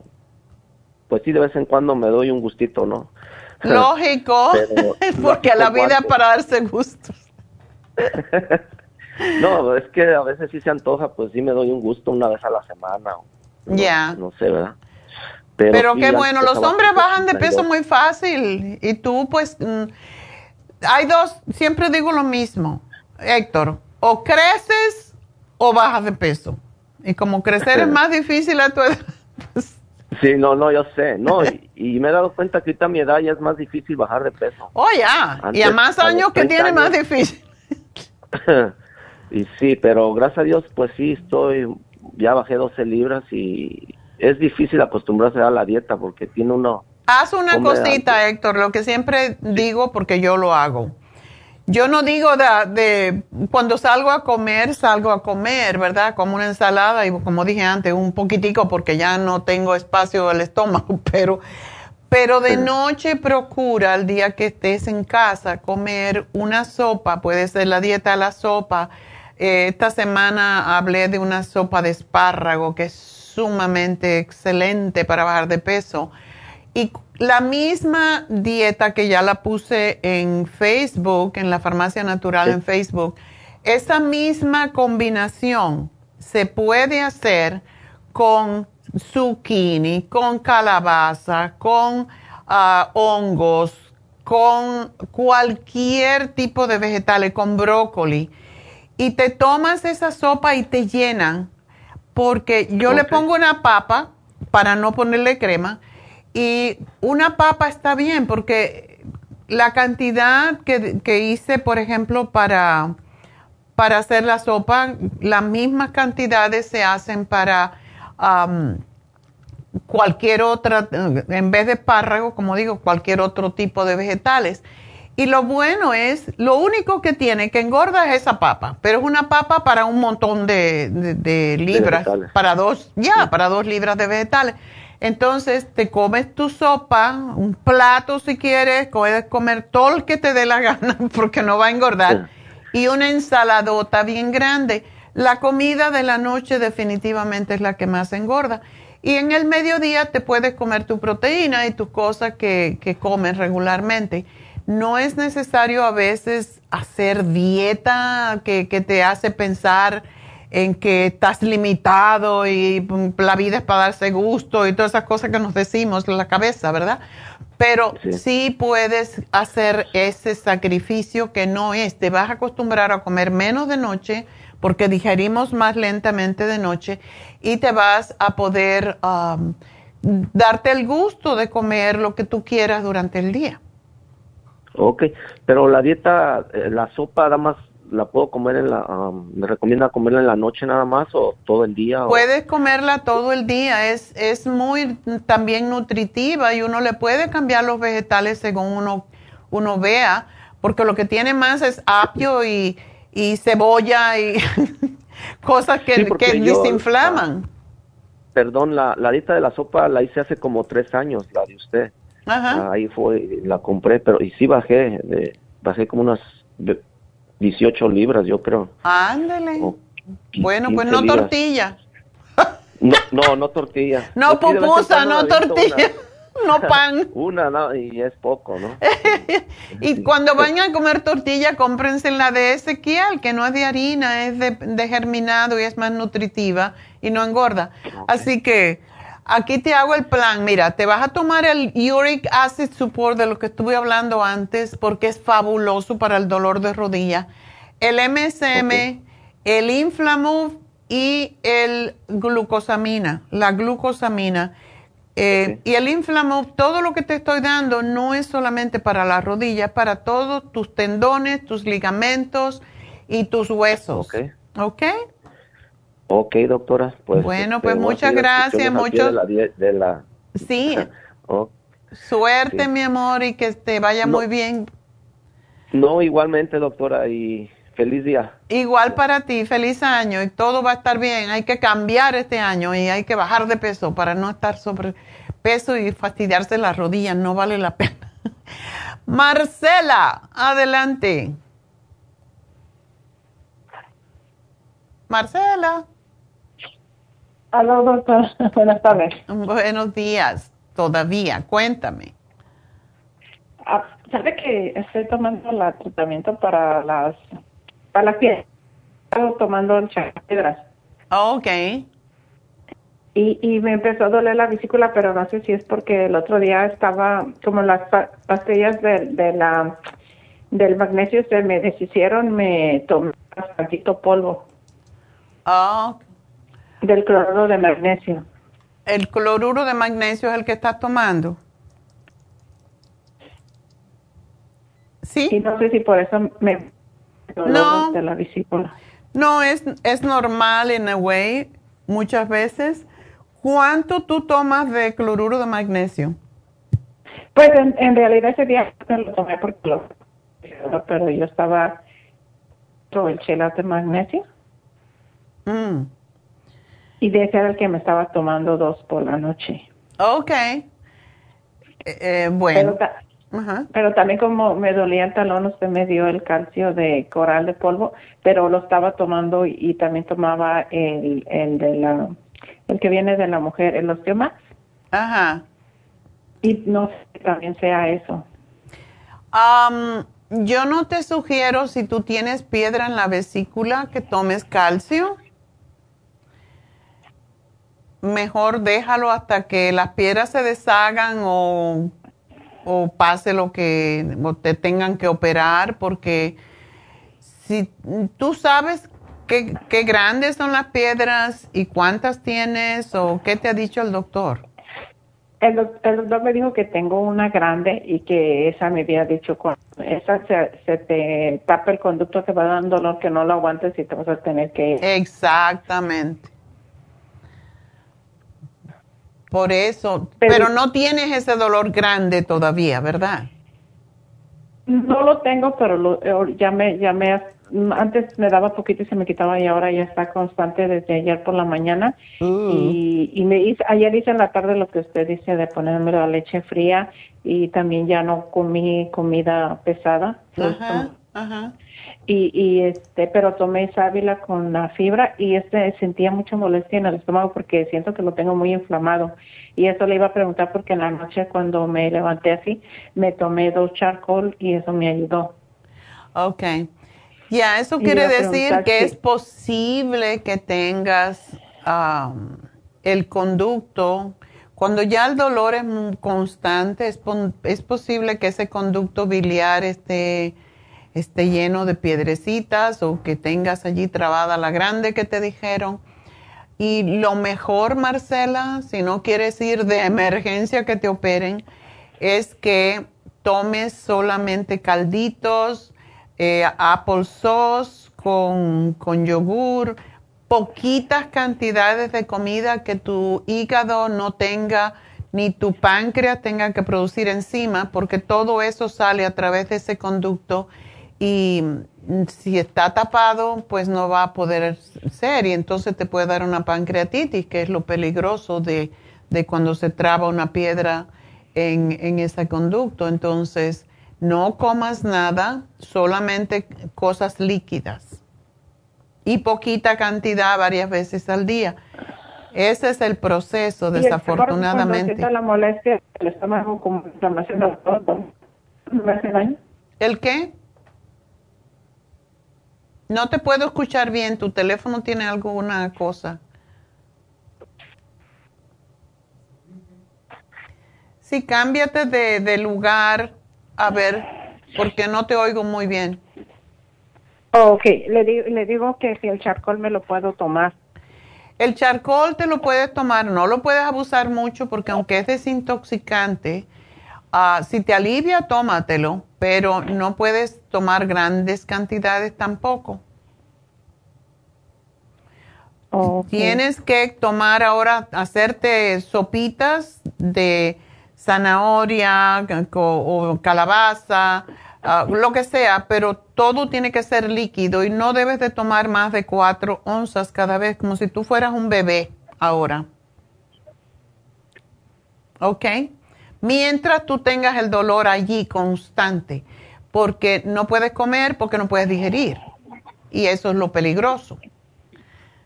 pues sí, de vez en cuando me doy un gustito, ¿no? Lógico, Pero porque a la vida es aguanto. para darse gustos. No, es que a veces sí se antoja, pues sí me doy un gusto una vez a la semana, no, Ya. no sé, ¿verdad? Pero, sí, qué bueno, los hombres bajan de peso 182. muy fácil y tú pues mm, hay dos, siempre digo lo mismo, Héctor, o creces o bajas de peso. Y como crecer es más difícil a tu edad, Sí, no, no, yo sé, no, y, y me he dado cuenta que ahorita a mi edad ya es más difícil bajar de peso. oh ya, y a más años que 30 tiene más difícil. y sí, pero gracias a Dios, pues sí, estoy, ya bajé 12 libras y es difícil acostumbrarse a la dieta porque tiene uno, Haz una cosita, Héctor, lo que siempre digo porque yo lo hago. Yo no digo de, de cuando salgo a comer, salgo a comer, ¿verdad? Como una ensalada y como dije antes, un poquitico porque ya no tengo espacio del estómago, pero, pero de noche procura el día que estés en casa comer una sopa, puede ser la dieta de la sopa. Eh, esta semana hablé de una sopa de espárrago que es sumamente excelente para bajar de peso. Y la misma dieta que ya la puse en Facebook, en la Farmacia Natural en Facebook, esa misma combinación se puede hacer con zucchini, con calabaza, con ah, hongos, con cualquier tipo de vegetales, con brócoli. Y te tomas esa sopa y te llenan, porque yo le pongo una papa para no ponerle crema y una papa está bien porque la cantidad que, que hice, por ejemplo, para, para hacer la sopa, las mismas cantidades se hacen para cualquier otra, en vez de espárrago, como digo, cualquier otro tipo de vegetales. Y lo bueno es, lo único que tiene que engorda es esa papa, pero es una papa para un montón de, de- de libras, para dos, ya, para dos libras de vegetales. Entonces te comes tu sopa, un plato si quieres, puedes comer todo el que te dé la gana porque no va a engordar, y una ensaladota bien grande. La comida de la noche definitivamente es la que más engorda. Y en el mediodía te puedes comer tu proteína y tus cosas que, que comes regularmente. No es necesario a veces hacer dieta que, que te hace pensar en que estás limitado y mm, la vida es para darse gusto y todas esas cosas que nos decimos en la cabeza, ¿verdad? Pero sí. puedes hacer ese sacrificio que no es, te vas a acostumbrar a comer menos de noche porque digerimos más lentamente de noche y te vas a poder um, darte el gusto de comer lo que tú quieras durante el día. Ok, pero la dieta, eh, la sopa nada más la puedo comer en la, um, me recomienda comerla en la noche nada más o todo el día. Puedes comerla todo el día, es, es muy también nutritiva y uno le puede cambiar los vegetales según uno, uno vea, porque lo que tiene más es apio y, y cebolla y cosas que, que desinflaman. perdón, la, la dieta de la sopa la hice hace como tres años, la de usted. Ajá. Ahí fue, la compré, pero y sí bajé, bajé como unas 18 libras, yo creo. Ándale. bueno, pues no tortilla. No, no, no tortilla. No pupusa, no tortilla. No pan. Una, no, y es poco, ¿no? y cuando vayan a comer tortilla, cómprense la de Ezequiel, que no es de harina, es de, germinado y es más nutritiva y no engorda. Así que aquí te hago el plan. Mira, te vas a tomar el Uric Acid Support de lo que estuve hablando antes, porque es fabuloso para el dolor de rodilla. El MSM, el Inflamove y el glucosamina, la glucosamina. Eh, y el Inflamove, todo lo que te estoy dando no es solamente para las rodillas, para todos tus tendones, tus ligamentos y tus huesos. ¿Ok? Ok, doctora. Pues, bueno, este, pues muchas gracias. Mucho. De la, Sí. Suerte, mi amor, y que te vaya muy bien. No, igualmente, doctora, y feliz día. Igual para ti, feliz año, y todo va a estar bien. Hay que cambiar este año y hay que bajar de peso para no estar sobre peso y fastidiarse las rodillas, no vale la pena. Marcela, adelante. Marcela. Hola, doctor. Buenas tardes. Buenos días, todavía. Cuéntame. Ah, ¿Sabe que estoy tomando el tratamiento para las para las piedras? Estoy tomando piedras. Oh, ok. Y, y me empezó a doler la vesícula, pero no sé si es porque el otro día estaba como las pastillas de, de la del magnesio se me deshicieron, me tomé bastantito polvo. Oh, del cloruro de magnesio. ¿El cloruro de magnesio es el que estás tomando? ¿Sí? Y no sé si por eso me... No. De la vesícula. No, es, es normal en a way, muchas veces. ¿Cuánto tú tomas de cloruro de magnesio? Pues en, realidad ese día no lo tomé porque lo... Pero yo estaba... el chelate de magnesio. Mm. Y de ese era el que me estaba tomando dos por la noche. Ok. Eh, eh, bueno. Pero, también como me dolía el talón, usted me dio el calcio de coral de polvo, pero lo estaba tomando y, también tomaba el, el de la, el que viene de la mujer, el osteomax. Ajá. Y no sé si también sea eso. yo no te sugiero, si tú tienes piedra en la vesícula, que tomes calcio mejor déjalo hasta que las piedras se deshagan o, pase lo que te tengan que operar, porque si tú sabes qué, qué grandes son las piedras y cuántas tienes o qué te ha dicho el doctor. El, doctor me dijo que tengo una grande y que esa me había dicho, esa se, te tapa el conducto, te va dando dolor que no lo aguantes y te vas a tener que Exactamente. Por eso, pero, no tienes ese dolor grande todavía, ¿verdad? No lo tengo, pero lo, eh, ya me, ya me, antes me daba poquito y se me quitaba y ahora ya está constante desde ayer por la mañana. Mm. Y, y me hice, ayer hice en la tarde lo que usted dice de ponerme la leche fría y también ya no comí comida pesada. Ajá, ajá. Y, y este, pero tomé sábila con la fibra y este sentía mucha molestia en el estómago porque siento que lo tengo muy inflamado. Y eso le iba a preguntar porque en la noche cuando me levanté así, me tomé dos charcoal y eso me ayudó. Ok. Ya, eso quiere decir que es posible que tengas um, el conducto, cuando ya el dolor es constante, es, es posible que ese conducto biliar esté, esté lleno de piedrecitas o que tengas allí trabada la grande que te dijeron. Y lo mejor, Marcela, si no quieres ir de emergencia que te operen, es que tomes solamente calditos, eh, apple sauce con, con yogur, poquitas cantidades de comida que tu hígado no tenga ni tu páncreas tenga que producir enzima, porque todo eso sale a través de ese conducto y si está tapado, pues no va a poder ser y entonces te puede dar una pancreatitis, que es lo peligroso de, de cuando se traba una piedra en, en ese conducto. Entonces, no comas nada, solamente cosas líquidas y poquita cantidad varias veces al día. Ese es el proceso, desafortunadamente. la molestia el estómago como inflamación ¿El qué? No te puedo escuchar bien, tu teléfono tiene alguna cosa. Sí, cámbiate de, de lugar a ver, porque no te oigo muy bien. ok, le, le digo que si el charcoal me lo puedo tomar. El charcoal te lo puedes tomar, no lo puedes abusar mucho porque aunque es desintoxicante, ah, si te alivia, tómatelo, pero no puedes tomar grandes cantidades tampoco. Tienes que tomar ahora, hacerte sopitas de zanahoria o calabaza, ah, lo que sea, pero todo tiene que ser líquido y no debes de tomar más de cuatro onzas cada vez, como si tú fueras un bebé ahora. ¿Ok? Mientras tú tengas el dolor allí constante, porque no puedes comer, porque no puedes digerir. Y eso es lo peligroso.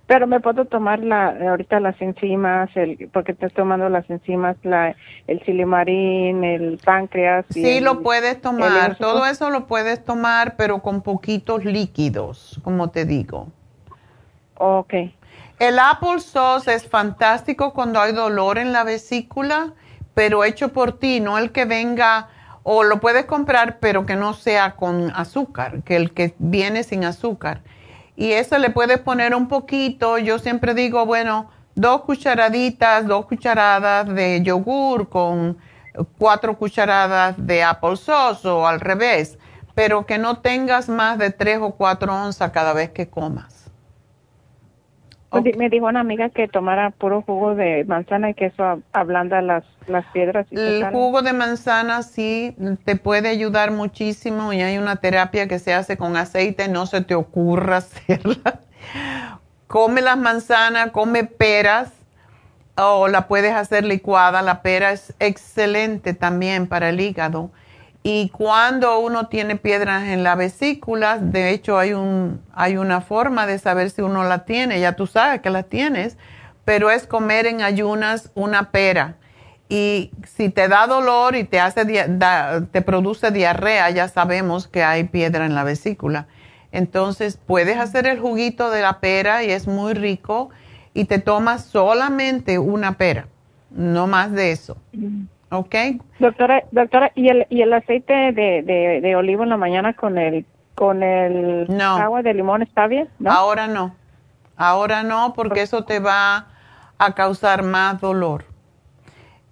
Pero me puedo tomar la, ahorita las enzimas, el, porque estoy tomando las enzimas, la, el silimarín, el páncreas. sí, lo puedes tomar. Todo eso lo puedes tomar, pero con poquitos líquidos, como te digo. Ok. El apple sauce es fantástico cuando hay dolor en la vesícula, pero hecho por ti, no el que venga, o lo puedes comprar, pero que no sea con azúcar, que el que viene sin azúcar y eso le puedes poner un poquito, yo siempre digo, bueno, dos cucharaditas, dos cucharadas de yogur con cuatro cucharadas de apple sauce o al revés, pero que no tengas más de tres o cuatro onzas cada vez que comas. Pues me dijo una amiga que tomara puro jugo de manzana y que eso ablanda las, las piedras. el jugo de manzana sí te puede ayudar muchísimo y hay una terapia que se hace con aceite, no se te ocurra hacerla. come las manzanas, come peras o la puedes hacer licuada. La pera es excelente también para el hígado y cuando uno tiene piedras en la vesícula, de hecho hay, un, hay una forma de saber si uno la tiene, ya tú sabes que la tienes, pero es comer en ayunas una pera. Y si te da dolor y te, hace, te produce diarrea, ya sabemos que hay piedra en la vesícula. Entonces puedes hacer el juguito de la pera y es muy rico y te tomas solamente una pera, no más de eso. ¿Ok? Doctora, doctora ¿y el, y el aceite de, de, de olivo en la mañana con el, con el agua de limón está bien? Ahora no. Ahora no, porque eso te va a causar más dolor.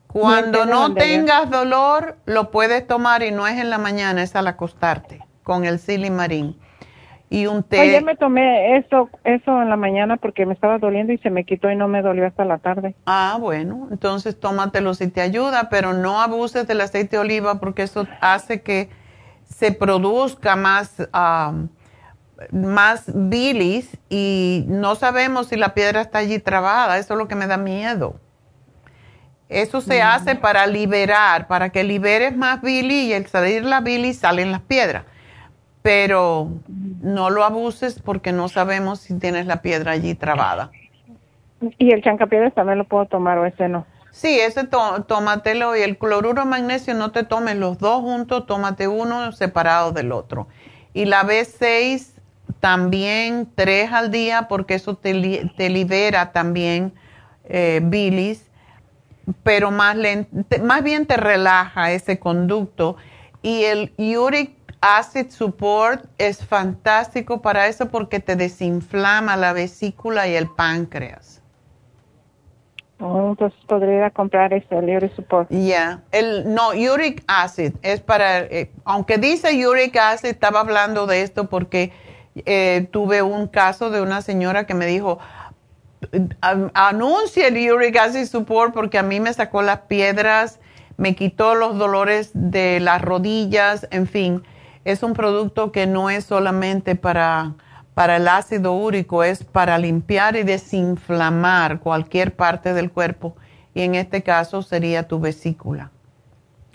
Cuando no tengas dolor, lo puedes tomar y no es en la mañana, es al acostarte con el silimarín y un té. Ayer me tomé eso, eso en la mañana porque me estaba doliendo y se me quitó y no me dolió hasta la tarde. Ah, bueno, entonces tómatelo si te ayuda, pero no abuses del aceite de oliva porque eso hace que se produzca más, más bilis y no sabemos si la piedra está allí trabada, eso es lo que me da miedo. Eso se mm. hace para liberar, para que liberes más bilis y al salir la bilis salen las piedras pero no lo abuses porque no sabemos si tienes la piedra allí trabada. ¿Y el chancapiedras también lo puedo tomar o ese no? Sí, ese tómatelo y el cloruro magnesio no te tomes los dos juntos, tómate uno separado del otro. Y la B6 también tres al día porque eso te, libera también eh, bilis, pero más, más bien te relaja ese conducto. Y el uric acid support es fantástico para eso porque te desinflama la vesícula y el páncreas. Oh, entonces podría comprar ese, el uric support. Ya, el no uric acid es para, eh, aunque dice uric acid, estaba hablando de esto porque eh, tuve un caso de una señora que me dijo, anuncia el uric acid support porque a mí me sacó las piedras, me quitó los dolores de las rodillas, en fin, es un producto que no es solamente para, para el ácido úrico, es para limpiar y desinflamar cualquier parte del cuerpo y en este caso sería tu vesícula.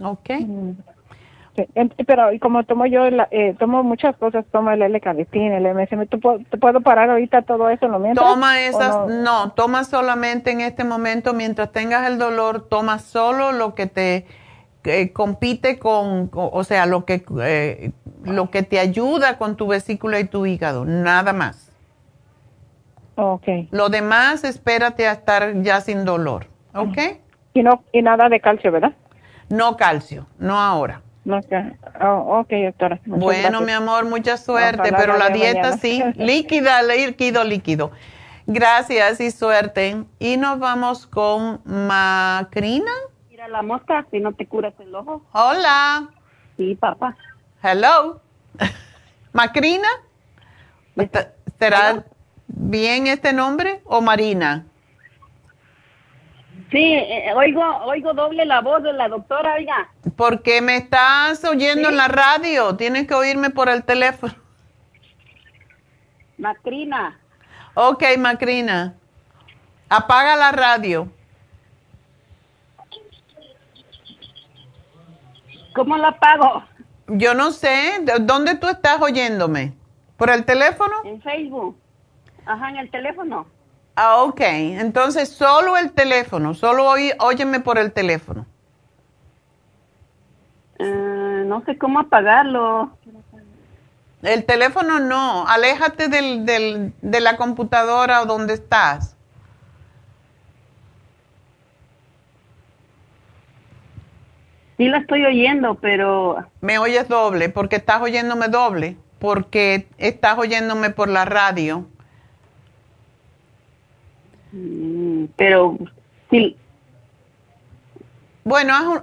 ¿Ok? Mm. Pero y como tomo yo, eh, tomo muchas cosas, tomo el L-carnitina, el MSM, ¿te puedo, parar ahorita todo eso no mientras? Toma esas, no? toma solamente en este momento, mientras tengas el dolor, toma solo lo que te compite con, o sea, lo que, eh, lo que te ayuda con tu vesícula y tu hígado, nada más. Ok. Lo demás, espérate a estar ya sin dolor, ¿ok? Y, no, y nada de calcio, ¿verdad? No calcio, no ahora. Oh, ok, doctora. bueno, mi amor, mucha suerte, pero la dieta sí, líquida, líquido, líquido. Gracias y suerte. Y nos vamos con Macrina. La mosca, si no te curas el ojo. Hola. Sí, papá. Hello. Macrina. ¿Será bien este nombre o Marina? Sí, eh, oigo, oigo doble la voz de la doctora, oiga. Porque me estás oyendo en la radio, tienes que oírme por el teléfono. Macrina. Ok, Macrina. Apaga la radio. ¿Cómo la apago? Yo no sé. ¿Dónde tú estás oyéndome? ¿Por el teléfono? En Facebook. Ajá, en el teléfono. Ah, ok. Entonces, solo el teléfono, solo oí, óyeme por el teléfono. Eh, no sé cómo apagarlo. El teléfono no, aléjate del, del, de la computadora o donde estás. Sí la estoy oyendo, pero... Me oyes doble, porque estás oyéndome doble, porque estás oyéndome por la radio. Mm, pero sí. Bueno,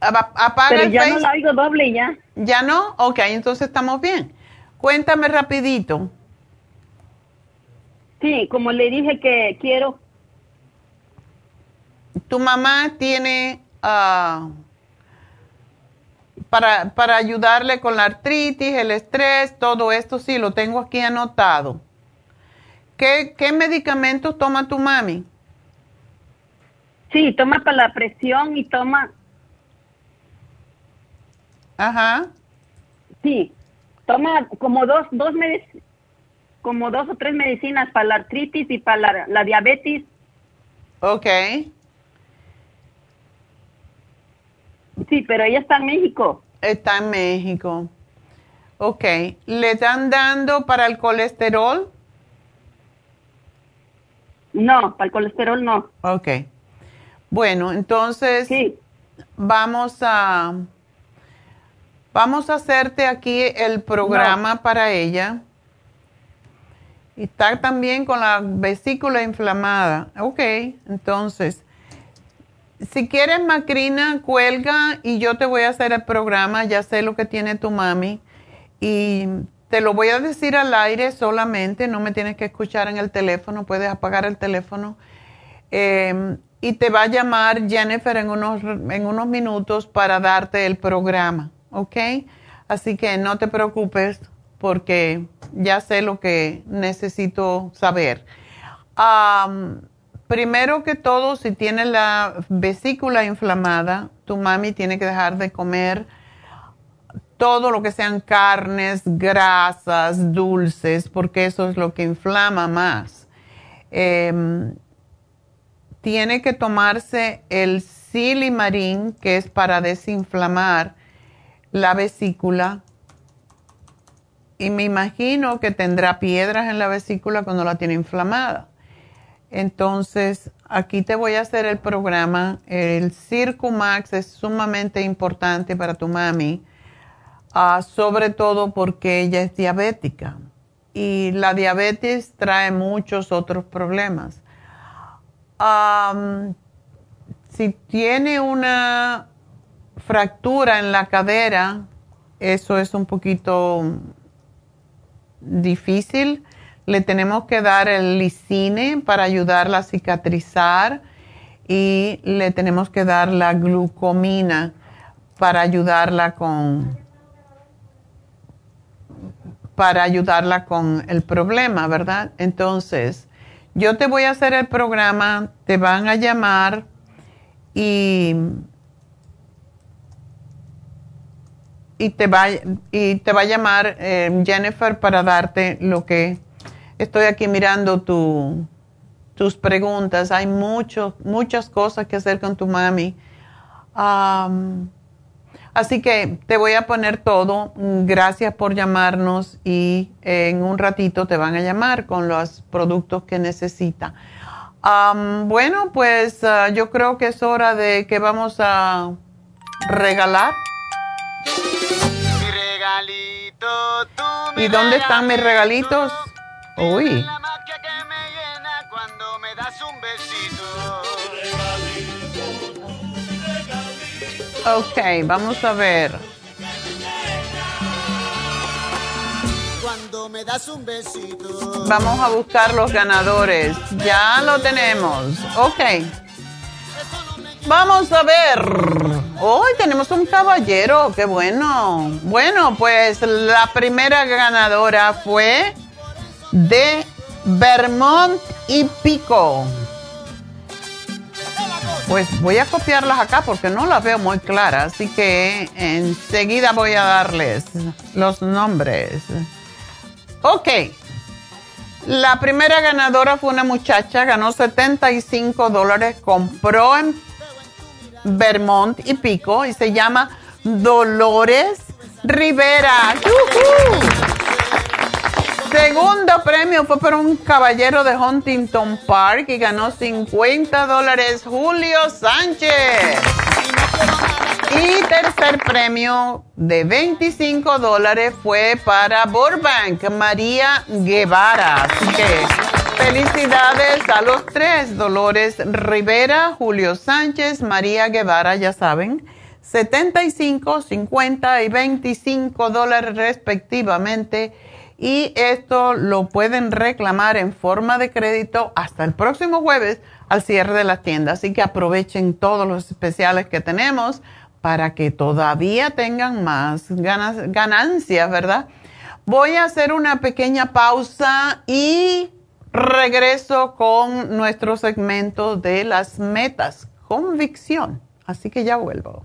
apaga Pero ya no la oigo doble ya. ¿Ya no? Ok, entonces estamos bien. Cuéntame rapidito. Sí, como le dije que quiero. Tu mamá tiene ah, para, para ayudarle con la artritis, el estrés, todo esto, sí, lo tengo aquí anotado. ¿Qué, qué medicamentos toma tu mami? Sí, toma para la presión y toma... Ajá. Sí, toma como dos, dos como dos o tres medicinas para la artritis y para la, diabetes. Ok. Sí, pero ella está en México. Está en México. Ok. ¿Le están dando para el colesterol? No, para el colesterol no. Ok. Bueno, entonces vamos a vamos a hacerte aquí el programa para ella. Y está también con la vesícula inflamada. Ok, entonces, si quieres, Macrina, cuelga y yo te voy a hacer el programa. Ya sé lo que tiene tu mami. Y te lo voy a decir al aire solamente, no me tienes que escuchar en el teléfono, puedes apagar el teléfono. Em, y te va a llamar Jennifer en unos, en unos minutos para darte el programa, ¿ok? Así que no te preocupes porque ya sé lo que necesito saber. Primero que todo, si tienes la vesícula inflamada, tu mami tiene que dejar de comer todo lo que sean carnes, grasas, dulces, porque eso es lo que inflama más. Em, tiene que tomarse el silimarín, que es para desinflamar la vesícula. Y me imagino que tendrá piedras en la vesícula cuando la tiene inflamada. Entonces, aquí te voy a hacer el programa. El Circumax es sumamente importante para tu mami, ah, sobre todo porque ella es diabética. Y la diabetes trae muchos otros problemas. si tiene una fractura en la cadera, eso es un poquito difícil le tenemos que dar el lisine para ayudarla a cicatrizar y le tenemos que dar la glucomina para ayudarla con para ayudarla con el problema, ¿verdad? Entonces, yo te voy a hacer el programa, te van a llamar y, y, te, va, y te va a llamar eh, Jennifer para darte lo que Estoy aquí mirando tus preguntas. Hay mucho, muchas cosas que hacer con tu mami. así que te voy a poner todo. Gracias por llamarnos y en un ratito te van a llamar con los productos que necesita. bueno, pues ah, yo creo que es hora de que vamos a regalar. ¿Y dónde están mis regalitos? Uy. Ok, vamos a ver. Cuando me das un besito. Vamos a buscar los ganadores. Ya lo tenemos. Ok. Vamos a ver. Hoy tenemos un caballero. Qué bueno. Bueno, pues la primera ganadora fue de Vermont y Pico. Pues voy a copiarlas acá porque no las veo muy claras, así que enseguida voy a darles los nombres. Ok. La primera ganadora fue una muchacha, ganó 75 dólares, compró en Vermont y Pico y se llama Dolores Rivera. Segundo premio fue para un caballero de Huntington Park y ganó 50 dólares Julio Sánchez. Y tercer premio de 25 dólares fue para Burbank, María Guevara. Así que felicidades a los tres, Dolores Rivera, Julio Sánchez, María Guevara, ya saben. 75, 50 y 25 dólares respectivamente y esto lo pueden reclamar en forma de crédito hasta el próximo jueves al cierre de la tienda. Así que aprovechen todos los especiales que tenemos para que todavía tengan más ganancias, ¿verdad? Voy a hacer una pequeña pausa y regreso con nuestro segmento de las metas, convicción. Así que ya vuelvo.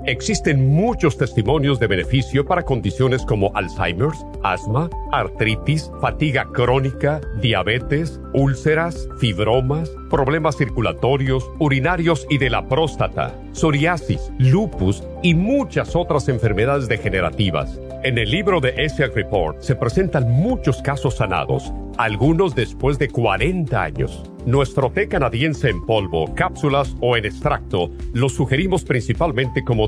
existen muchos testimonios de beneficio para condiciones como Alzheimer's, asma, artritis, fatiga crónica, diabetes, úlceras, fibromas, problemas circulatorios, urinarios y de la próstata, psoriasis, lupus y muchas otras enfermedades degenerativas. En el libro de ESIAC Report se presentan muchos casos sanados, algunos después de 40 años. Nuestro té canadiense en polvo, cápsulas o en extracto lo sugerimos principalmente como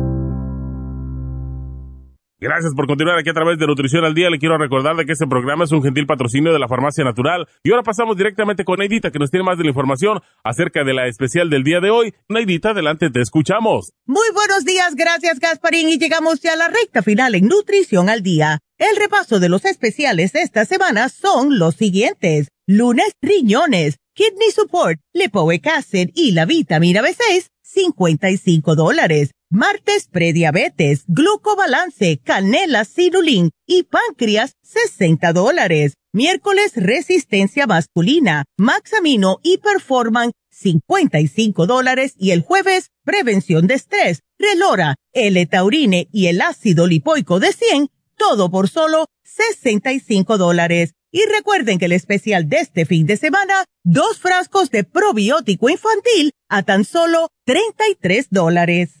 Gracias por continuar aquí a través de Nutrición al Día. Le quiero recordar de que este programa es un gentil patrocinio de la Farmacia Natural. Y ahora pasamos directamente con Neidita, que nos tiene más de la información acerca de la especial del día de hoy. Neidita, adelante, te escuchamos. Muy buenos días, gracias Gasparín. Y llegamos ya a la recta final en Nutrición al Día. El repaso de los especiales de esta semana son los siguientes. Lunes, riñones, kidney support, lipoic y la vitamina B6, 55 dólares. Martes, prediabetes, glucobalance, canela, cirulín y páncreas, 60 dólares. Miércoles, resistencia masculina, maxamino y performan, 55 dólares. Y el jueves, prevención de estrés, relora, el taurine y el ácido lipoico de 100, todo por solo 65 dólares. Y recuerden que el especial de este fin de semana, dos frascos de probiótico infantil a tan solo 33 dólares.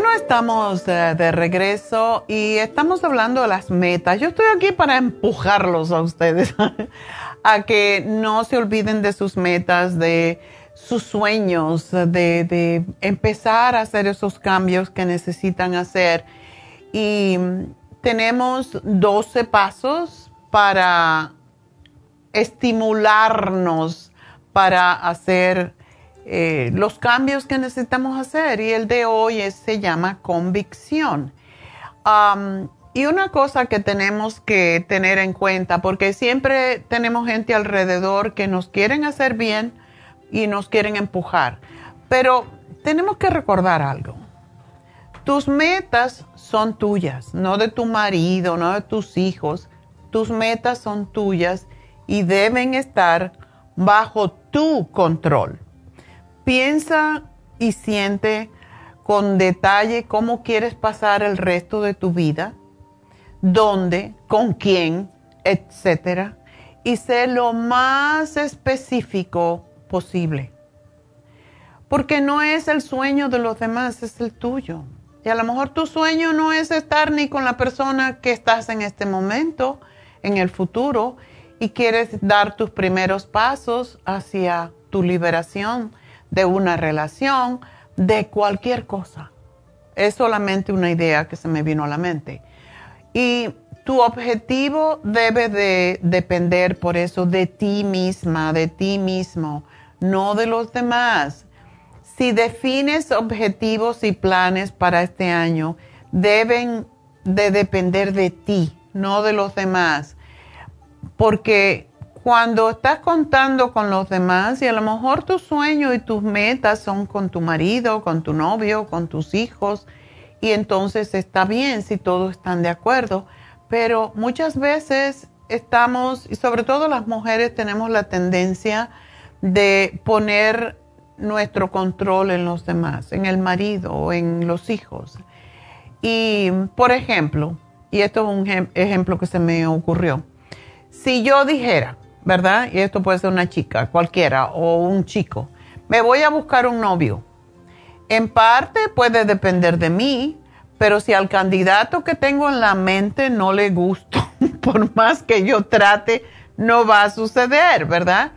Bueno, estamos de regreso y estamos hablando de las metas. Yo estoy aquí para empujarlos a ustedes a que no se olviden de sus metas, de sus sueños, de, de empezar a hacer esos cambios que necesitan hacer. Y tenemos 12 pasos para estimularnos para hacer eh, los cambios que necesitamos hacer y el de hoy se llama convicción. y una cosa que tenemos que tener en cuenta, porque siempre tenemos gente alrededor que nos quieren hacer bien y nos quieren empujar, pero tenemos que recordar algo. Tus metas son tuyas, no de tu marido, no de tus hijos. Tus metas son tuyas y deben estar bajo tu control piensa y siente con detalle cómo quieres pasar el resto de tu vida, dónde, con quién, etcétera, y sé lo más específico posible. Porque no es el sueño de los demás, es el tuyo. Y a lo mejor tu sueño no es estar ni con la persona que estás en este momento, en el futuro, y quieres dar tus primeros pasos hacia tu liberación de una relación, de cualquier cosa. Es solamente una idea que se me vino a la mente. Y tu objetivo debe de depender por eso de ti misma, de ti mismo, no de los demás. Si defines objetivos y planes para este año, deben de depender de ti, no de los demás. Porque cuando estás contando con los demás y a lo mejor tus sueños y tus metas son con tu marido, con tu novio, con tus hijos, y entonces está bien si todos están de acuerdo, pero muchas veces estamos, y sobre todo las mujeres tenemos la tendencia de poner nuestro control en los demás, en el marido o en los hijos. Y, por ejemplo, y esto es un ejemplo que se me ocurrió, si yo dijera, ¿verdad? Y esto puede ser una chica, cualquiera, o un chico. me voy a buscar un novio. En parte puede depender de mí, pero si al candidato que tengo en la mente no le gusto, por más que yo trate, no va a suceder, ¿verdad?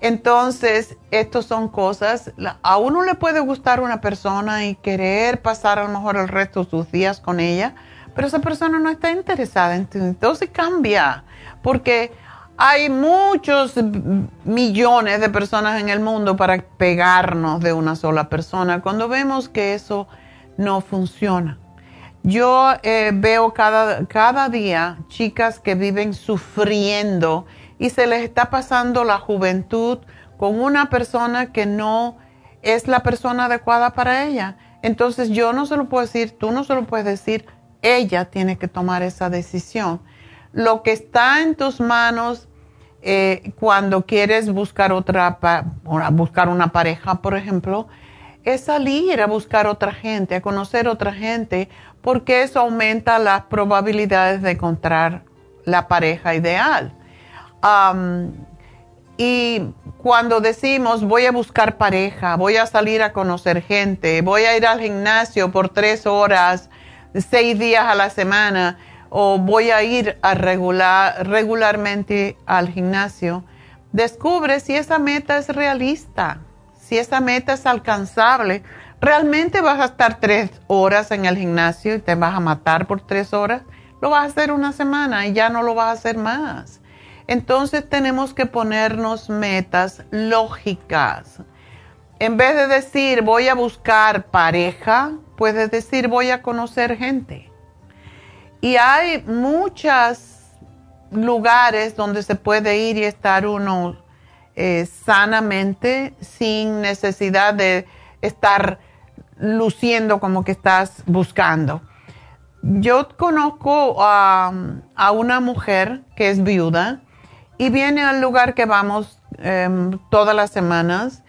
Entonces, estas son cosas, a uno le puede gustar una persona y querer pasar a lo mejor el resto de sus días con ella, pero esa persona no está interesada, entonces cambia, porque hay muchos millones de personas en el mundo para pegarnos de una sola persona cuando vemos que eso no funciona. Yo eh, veo cada, cada día chicas que viven sufriendo y se les está pasando la juventud con una persona que no es la persona adecuada para ella. Entonces yo no se lo puedo decir, tú no se lo puedes decir, ella tiene que tomar esa decisión. Lo que está en tus manos eh, cuando quieres buscar otra, buscar una pareja, por ejemplo, es salir a buscar otra gente, a conocer otra gente, porque eso aumenta las probabilidades de encontrar la pareja ideal. y cuando decimos voy a buscar pareja, voy a salir a conocer gente, voy a ir al gimnasio por tres horas, seis días a la semana, o voy a ir a regular, regularmente al gimnasio, descubre si esa meta es realista, si esa meta es alcanzable. ¿Realmente vas a estar tres horas en el gimnasio y te vas a matar por tres horas? Lo vas a hacer una semana y ya no lo vas a hacer más. Entonces tenemos que ponernos metas lógicas. En vez de decir voy a buscar pareja, puedes decir voy a conocer gente. Y hay muchos lugares donde se puede ir y estar uno eh, sanamente sin necesidad de estar luciendo como que estás buscando. Yo conozco a, una mujer que es viuda y viene al lugar que vamos em, todas las semanas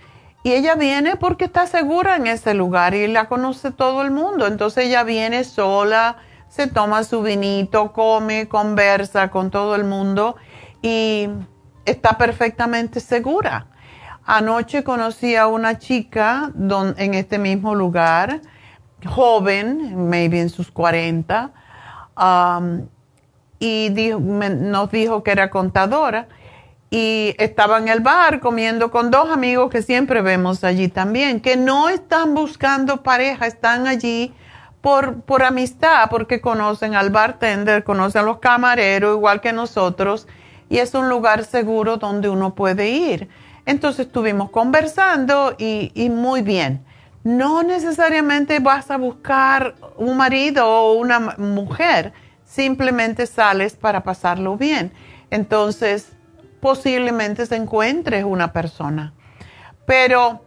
y ella viene porque está segura en ese lugar y la conoce todo el mundo. Entonces ella viene sola, se toma su vinito, come, conversa con todo el mundo y está perfectamente segura. Anoche conocí a una chica en este mismo lugar, joven, maybe en sus 40, um, y nos dijo que era contadora y estaba en el bar comiendo con dos amigos que siempre vemos allí también, que no están buscando pareja, están allí por, por amistad, porque conocen al bartender, conocen a los camareros igual que nosotros y es un lugar seguro donde uno puede ir. Entonces estuvimos conversando y, y muy bien. No necesariamente vas a buscar un marido o una mujer, simplemente sales para pasarlo bien. Entonces, posiblemente se encuentre una persona. Pero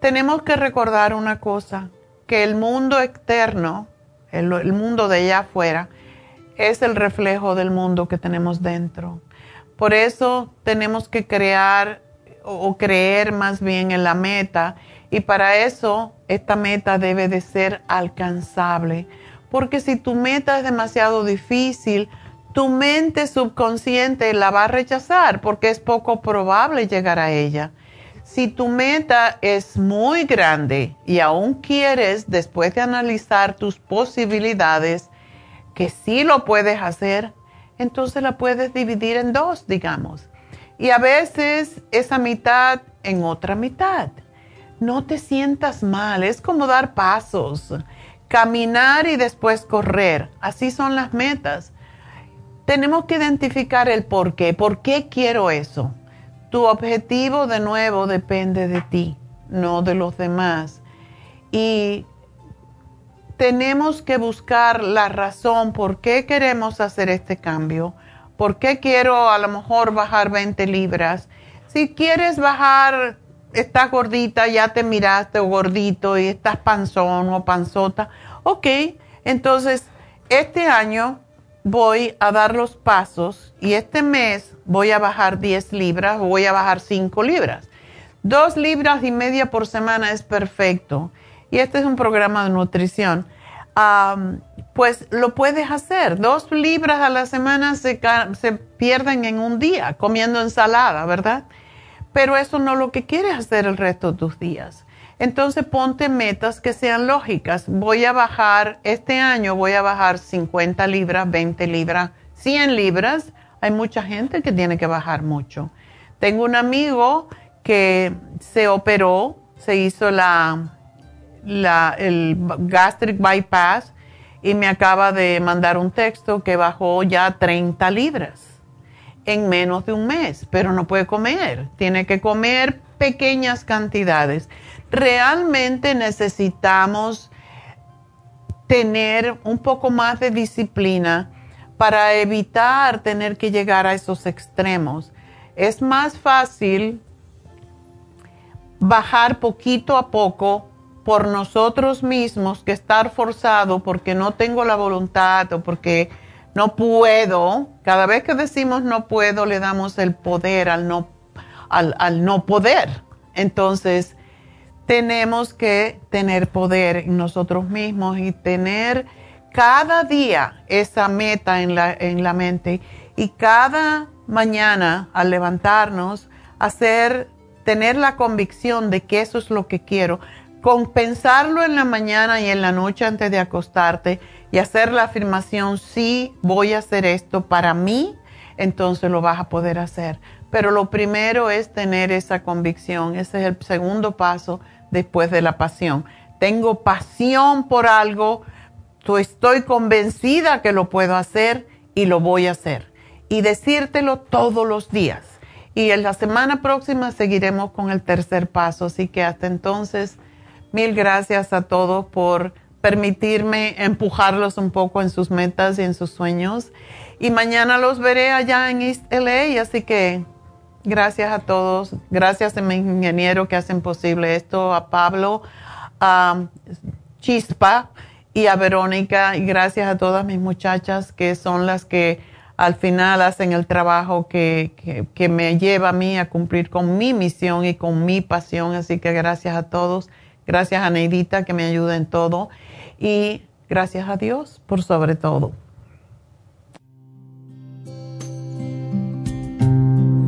tenemos que recordar una cosa, que el mundo externo, el, mundo de allá afuera, es el reflejo del mundo que tenemos dentro. Por eso tenemos que crear o creer más bien en la meta y para eso esta meta debe de ser alcanzable. Porque si tu meta es demasiado difícil, tu mente subconsciente la va a rechazar porque es poco probable llegar a ella. Si tu meta es muy grande y aún quieres, después de analizar tus posibilidades, que sí lo puedes hacer, entonces la puedes dividir en dos, digamos. Y a veces esa mitad en otra mitad. No te sientas mal, es como dar pasos, caminar y después correr. Así son las metas tenemos que identificar el por qué. ¿Por qué quiero eso? Tu objetivo de nuevo depende de ti, no de los demás. Y tenemos que buscar la razón por qué queremos hacer este cambio. ¿Por qué quiero a lo mejor bajar 20 libras? Si quieres bajar, estás gordita, ya te miraste o gordito y estás panzón o panzota, ok, entonces este año voy a dar los pasos y este mes voy a bajar 10 libras, voy a bajar 5 libras. Dos libras y media por semana es perfecto. Y este es un programa de nutrición. pues lo puedes hacer. Dos libras a la semana se, se pierden en un día comiendo ensalada, ¿verdad? pero eso no es lo que quieres hacer el resto de tus días. Entonces ponte metas que sean lógicas. Voy a bajar, este año voy a bajar 50 libras, 20 libras, 100 libras. Hay mucha gente que tiene que bajar mucho. Tengo un amigo que se operó, se hizo la, la, el gastric bypass y me acaba de mandar un texto que bajó ya 30 libras en menos de un mes, pero no puede comer, tiene que comer pequeñas cantidades. Realmente necesitamos tener un poco más de disciplina para evitar tener que llegar a esos extremos. Es más fácil bajar poquito a poco por nosotros mismos que estar forzado porque no tengo la voluntad o porque no puedo. Cada vez que decimos no puedo le damos el poder al no, al, al no poder. Entonces tenemos que tener poder en nosotros mismos y tener cada día esa meta en la, en la mente y cada mañana al levantarnos hacer tener la convicción de que eso es lo que quiero, compensarlo en la mañana y en la noche antes de acostarte y hacer la afirmación, sí, voy a hacer esto para mí, entonces lo vas a poder hacer. Pero lo primero es tener esa convicción, ese es el segundo paso después de la pasión. Tengo pasión por algo, estoy convencida que lo puedo hacer y lo voy a hacer. Y decírtelo todos los días y en la semana próxima seguiremos con el tercer paso. Así que hasta entonces, mil gracias a todos por permitirme empujarlos un poco en sus metas y en sus sueños. Y mañana los veré allá en East LA. Así que gracias a todos. Gracias a mi ingeniero que hacen posible esto, a Pablo, a Chispa y a Verónica. Y gracias a todas mis muchachas que son las que al final hacen el trabajo que, que, me lleva a mí a cumplir con mi misión y con mi pasión. Así que gracias a todos. Gracias a Neidita que me ayuda en todo. Y gracias a Dios por sobre todo.